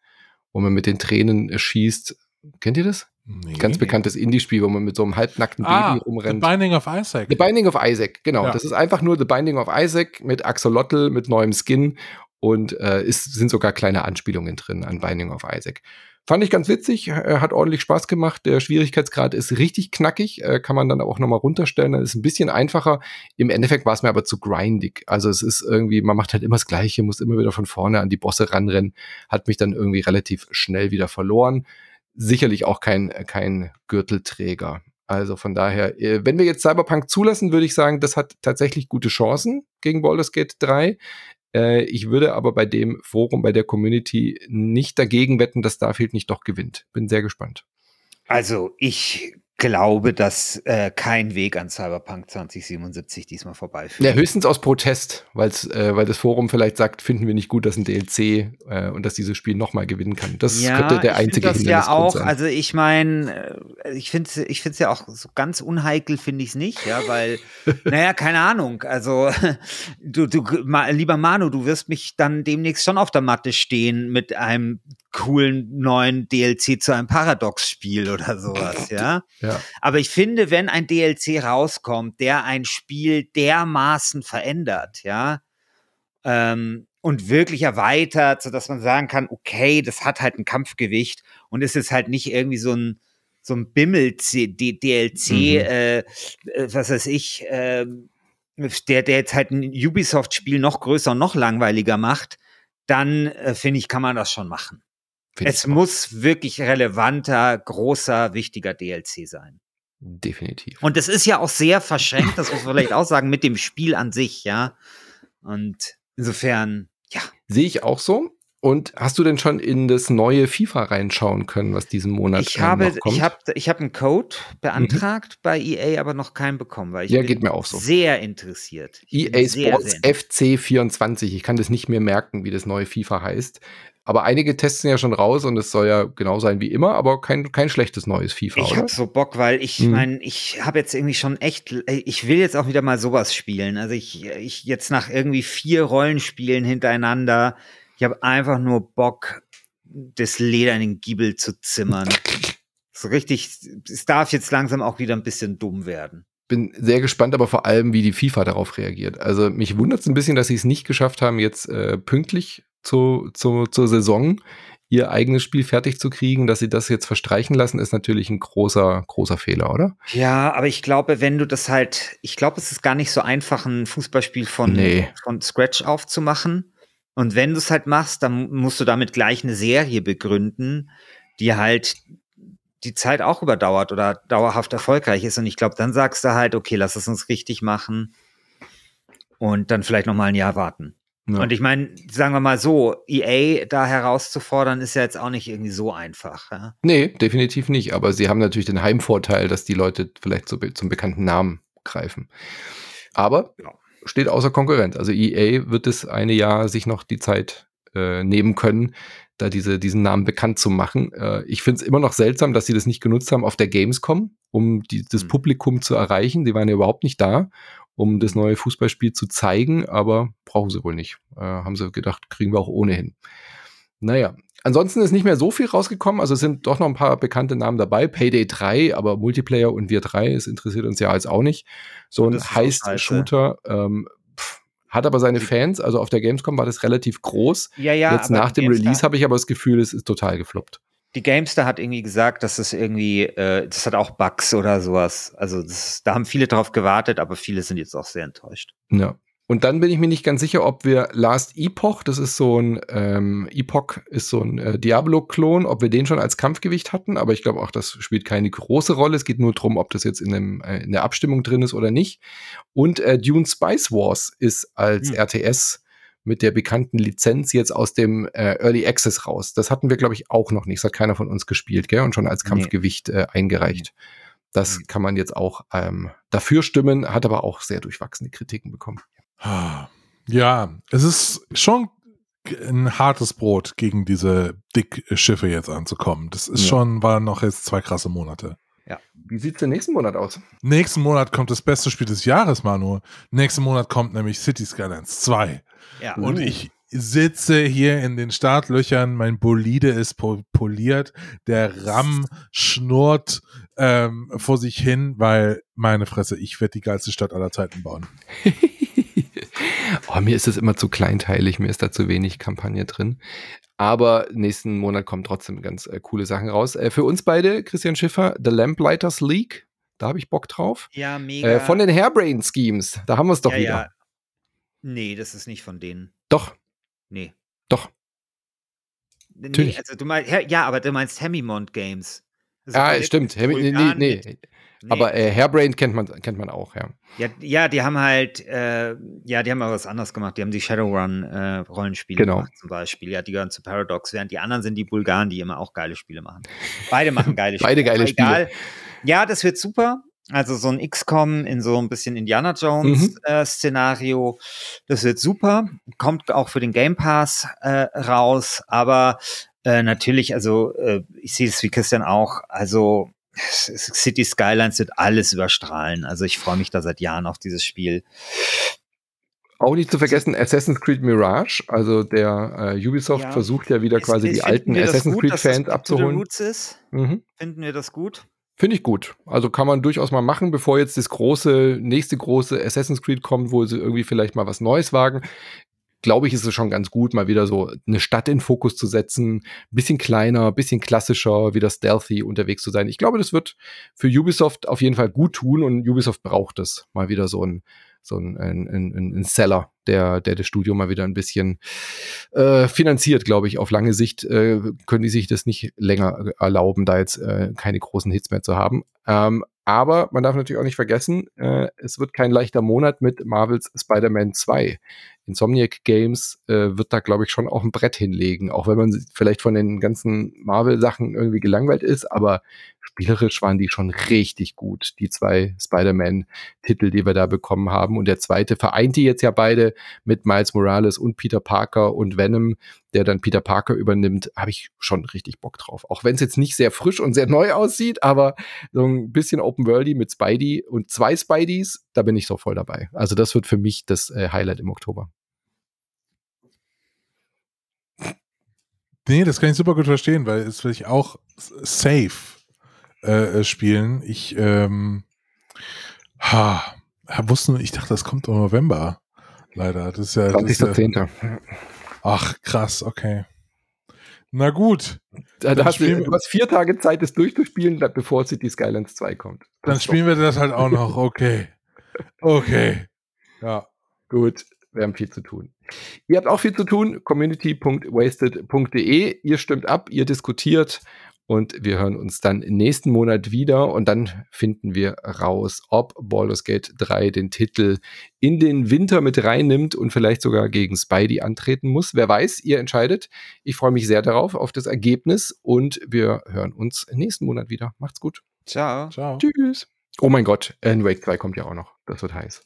[SPEAKER 1] Wo man mit den Tränen äh, schießt. Kennt ihr das? Nee. Ganz bekanntes Indie-Spiel, wo man mit so einem halbnackten ah, Baby rumrennt.
[SPEAKER 3] The Binding of Isaac.
[SPEAKER 1] The Binding of Isaac, genau. Ja. Das ist einfach nur The Binding of Isaac mit Axolotl, mit neuem Skin und äh, ist, sind sogar kleine Anspielungen drin an Binding of Isaac. Fand ich ganz witzig, äh, hat ordentlich Spaß gemacht. Der Schwierigkeitsgrad ist richtig knackig, äh, kann man dann auch nochmal runterstellen. Das ist ein bisschen einfacher. Im Endeffekt war es mir aber zu grindig. Also es ist irgendwie, man macht halt immer das Gleiche, muss immer wieder von vorne an die Bosse ranrennen. Hat mich dann irgendwie relativ schnell wieder verloren sicherlich auch kein, kein Gürtelträger. Also von daher, äh, wenn wir jetzt Cyberpunk zulassen, würde ich sagen, das hat tatsächlich gute Chancen gegen Baldur's Gate 3. Äh, ich würde aber bei dem Forum, bei der Community nicht dagegen wetten, dass Starfield nicht doch gewinnt. Bin sehr gespannt.
[SPEAKER 2] Also ich glaube, dass äh, kein Weg an Cyberpunk 2077 diesmal vorbeiführt.
[SPEAKER 1] Ja, höchstens aus Protest, weil's, äh, weil das Forum vielleicht sagt, finden wir nicht gut, dass ein DLC äh, und dass dieses Spiel nochmal gewinnen kann. Das ja, könnte der einzige
[SPEAKER 2] das ja auch, sein. Also ich meine, äh, ich finde es ich find's ja auch so ganz unheikel, finde ich es nicht, ja, weil, [LAUGHS] naja, keine Ahnung. Also du, du, ma, lieber Manu, du wirst mich dann demnächst schon auf der Matte stehen mit einem coolen neuen DLC zu einem Paradox-Spiel oder sowas, ja? ja. Aber ich finde, wenn ein DLC rauskommt, der ein Spiel dermaßen verändert, ja, ähm, und wirklich erweitert, sodass man sagen kann, okay, das hat halt ein Kampfgewicht und es ist halt nicht irgendwie so ein so ein Bimmel-DLC, mhm. äh, äh, was weiß ich, äh, der, der jetzt halt ein Ubisoft-Spiel noch größer und noch langweiliger macht, dann äh, finde ich, kann man das schon machen. Es muss wirklich relevanter, großer, wichtiger DLC sein.
[SPEAKER 1] Definitiv.
[SPEAKER 2] Und es ist ja auch sehr verschränkt, das muss man vielleicht auch sagen, mit dem Spiel an sich, ja. Und insofern, ja.
[SPEAKER 1] Sehe ich auch so. Und hast du denn schon in das neue FIFA reinschauen können, was diesen Monat
[SPEAKER 2] ich habe, noch kommt? Ich habe ich hab einen Code beantragt mhm. bei EA, aber noch keinen bekommen, weil ich
[SPEAKER 1] ja, geht mir auch so.
[SPEAKER 2] sehr interessiert.
[SPEAKER 1] EA Sports FC24, ich kann das nicht mehr merken, wie das neue FIFA heißt. Aber einige testen ja schon raus und es soll ja genau sein wie immer, aber kein, kein schlechtes neues FIFA.
[SPEAKER 2] Ich habe so Bock, weil ich hm. meine, ich habe jetzt irgendwie schon echt, ich will jetzt auch wieder mal sowas spielen. Also ich, ich jetzt nach irgendwie vier Rollenspielen hintereinander, ich habe einfach nur Bock, das Leder in den Giebel zu zimmern. so richtig, es darf jetzt langsam auch wieder ein bisschen dumm werden
[SPEAKER 1] bin sehr gespannt, aber vor allem, wie die FIFA darauf reagiert. Also mich wundert es ein bisschen, dass sie es nicht geschafft haben, jetzt äh, pünktlich zu, zu, zur Saison ihr eigenes Spiel fertig zu kriegen, dass sie das jetzt verstreichen lassen, ist natürlich ein großer, großer Fehler, oder?
[SPEAKER 2] Ja, aber ich glaube, wenn du das halt, ich glaube, es ist gar nicht so einfach, ein Fußballspiel von, nee. von Scratch aufzumachen. Und wenn du es halt machst, dann musst du damit gleich eine Serie begründen, die halt die Zeit auch überdauert oder dauerhaft erfolgreich ist. Und ich glaube, dann sagst du halt, okay, lass es uns richtig machen und dann vielleicht noch mal ein Jahr warten. Ja. Und ich meine, sagen wir mal so, EA da herauszufordern, ist ja jetzt auch nicht irgendwie so einfach. Ja?
[SPEAKER 1] Nee, definitiv nicht. Aber sie haben natürlich den Heimvorteil, dass die Leute vielleicht so zum bekannten Namen greifen. Aber ja. steht außer Konkurrenz. Also EA wird es eine Jahr sich noch die Zeit äh, nehmen können, da diese, diesen Namen bekannt zu machen. Äh, ich finde es immer noch seltsam, dass sie das nicht genutzt haben auf der Gamescom, um die, das mhm. Publikum zu erreichen. Die waren ja überhaupt nicht da um das neue Fußballspiel zu zeigen, aber brauchen sie wohl nicht. Äh, haben sie gedacht, kriegen wir auch ohnehin. Naja, ansonsten ist nicht mehr so viel rausgekommen. Also es sind doch noch ein paar bekannte Namen dabei. Payday 3, aber Multiplayer und wir 3, es interessiert uns ja als auch nicht. So ein Heist-Shooter. Ähm, hat aber seine Fans, also auf der Gamescom war das relativ groß.
[SPEAKER 2] Ja, ja.
[SPEAKER 1] Jetzt nach dem Release habe ich aber das Gefühl, es ist total gefloppt.
[SPEAKER 2] Die Gamester hat irgendwie gesagt, dass es irgendwie, äh, das hat auch Bugs oder sowas. Also das, da haben viele drauf gewartet, aber viele sind jetzt auch sehr enttäuscht.
[SPEAKER 1] Ja. Und dann bin ich mir nicht ganz sicher, ob wir Last Epoch, das ist so ein ähm, Epoch, ist so ein äh, Diablo-Klon, ob wir den schon als Kampfgewicht hatten, aber ich glaube auch, das spielt keine große Rolle. Es geht nur darum, ob das jetzt in, dem, äh, in der Abstimmung drin ist oder nicht. Und äh, Dune Spice Wars ist als hm. RTS mit der bekannten Lizenz jetzt aus dem äh, Early Access raus. Das hatten wir, glaube ich, auch noch nicht. Das hat keiner von uns gespielt, gell? Und schon als Kampfgewicht äh, eingereicht. Das mhm. kann man jetzt auch ähm, dafür stimmen, hat aber auch sehr durchwachsene Kritiken bekommen.
[SPEAKER 3] Ja, es ist schon ein hartes Brot, gegen diese Dickschiffe jetzt anzukommen. Das ist ja. schon, waren noch jetzt zwei krasse Monate.
[SPEAKER 1] Ja. Wie sieht es denn nächsten Monat aus?
[SPEAKER 3] Nächsten Monat kommt das beste Spiel des Jahres, Manu. Nächsten Monat kommt nämlich City Skylines 2. Ja. Und ich sitze hier in den Startlöchern, mein Bolide ist poliert, der RAM schnurrt ähm, vor sich hin, weil meine Fresse, ich werde die geilste Stadt aller Zeiten bauen. [LAUGHS]
[SPEAKER 1] oh, mir ist es immer zu kleinteilig, mir ist da zu wenig Kampagne drin. Aber nächsten Monat kommen trotzdem ganz äh, coole Sachen raus. Äh, für uns beide, Christian Schiffer, The Lamplighters League. Da habe ich Bock drauf.
[SPEAKER 2] Ja, mega.
[SPEAKER 1] Äh, von den Hairbrain Schemes. Da haben wir es doch ja, wieder. Ja.
[SPEAKER 2] Nee, das ist nicht von denen.
[SPEAKER 1] Doch.
[SPEAKER 2] Nee.
[SPEAKER 1] Doch.
[SPEAKER 2] Nee, also du meinst, ja, aber du meinst Hemimont Games.
[SPEAKER 1] Also ah, stimmt. Hemi nee, nee, nee. Aber äh, Hairbrain kennt man, kennt man auch, ja.
[SPEAKER 2] Ja, ja die haben halt, äh, ja, die haben aber was anderes gemacht. Die haben die Shadowrun-Rollenspiele
[SPEAKER 1] äh, genau. gemacht,
[SPEAKER 2] zum Beispiel. Ja, die gehören zu Paradox, während die anderen sind die Bulgaren, die immer auch geile Spiele machen. Beide machen geile [LAUGHS]
[SPEAKER 1] Spiele. Beide geile Spiele.
[SPEAKER 2] Ja, das wird super. Also so ein XCOM in so ein bisschen Indiana Jones mhm. äh, Szenario, das wird super. Kommt auch für den Game Pass äh, raus, aber äh, natürlich, also äh, ich sehe es wie Christian auch, also City Skylines wird alles überstrahlen. Also ich freue mich da seit Jahren auf dieses Spiel.
[SPEAKER 1] Auch nicht zu vergessen Assassin's Creed Mirage, also der äh, Ubisoft ja. versucht ja wieder quasi ist, die alten Assassin's Creed Fans abzuholen.
[SPEAKER 2] Mhm. Finden wir das gut?
[SPEAKER 1] Finde ich gut. Also kann man durchaus mal machen, bevor jetzt das große, nächste große Assassin's Creed kommt, wo sie irgendwie vielleicht mal was Neues wagen glaube ich, ist es schon ganz gut, mal wieder so eine Stadt in Fokus zu setzen. Bisschen kleiner, bisschen klassischer, wieder stealthy unterwegs zu sein. Ich glaube, das wird für Ubisoft auf jeden Fall gut tun und Ubisoft braucht es. Mal wieder so ein, so ein, ein, ein, ein Seller, der, der das Studio mal wieder ein bisschen äh, finanziert, glaube ich. Auf lange Sicht äh, können die sich das nicht länger erlauben, da jetzt äh, keine großen Hits mehr zu haben. Ähm, aber man darf natürlich auch nicht vergessen, äh, es wird kein leichter Monat mit Marvels Spider-Man 2. Insomniac Games äh, wird da, glaube ich, schon auch ein Brett hinlegen, auch wenn man vielleicht von den ganzen Marvel-Sachen irgendwie gelangweilt ist, aber spielerisch waren die schon richtig gut, die zwei Spider-Man-Titel, die wir da bekommen haben. Und der zweite vereint die jetzt ja beide mit Miles Morales und Peter Parker und Venom, der dann Peter Parker übernimmt, habe ich schon richtig Bock drauf. Auch wenn es jetzt nicht sehr frisch und sehr neu aussieht, aber so ein bisschen Open Worldy mit Spidey und zwei Spideys, da bin ich so voll dabei. Also das wird für mich das äh, Highlight im Oktober.
[SPEAKER 3] Nee, das kann ich super gut verstehen, weil es will ich auch safe äh, äh, spielen. Ich ähm, ha, wusste, ich dachte, das kommt im November. Leider. Das ist ja.
[SPEAKER 1] 20.10. Ja,
[SPEAKER 3] ach, krass, okay. Na gut.
[SPEAKER 1] Da, da hast du, du hast vier Tage Zeit, das durchzuspielen, bevor City Skylines 2 kommt.
[SPEAKER 3] Dann spielen wir das halt auch noch. [LAUGHS] Okay. Okay. Ja.
[SPEAKER 1] Gut. Wir haben viel zu tun. Ihr habt auch viel zu tun. Community.wasted.de. Ihr stimmt ab, ihr diskutiert und wir hören uns dann nächsten Monat wieder und dann finden wir raus, ob Baldur's Gate 3 den Titel in den Winter mit reinnimmt und vielleicht sogar gegen Spidey antreten muss. Wer weiß, ihr entscheidet. Ich freue mich sehr darauf, auf das Ergebnis und wir hören uns nächsten Monat wieder. Macht's gut.
[SPEAKER 2] Ciao.
[SPEAKER 1] Ciao. Tschüss. Oh mein Gott, Alan Wake 2 kommt ja auch noch. Das wird heiß.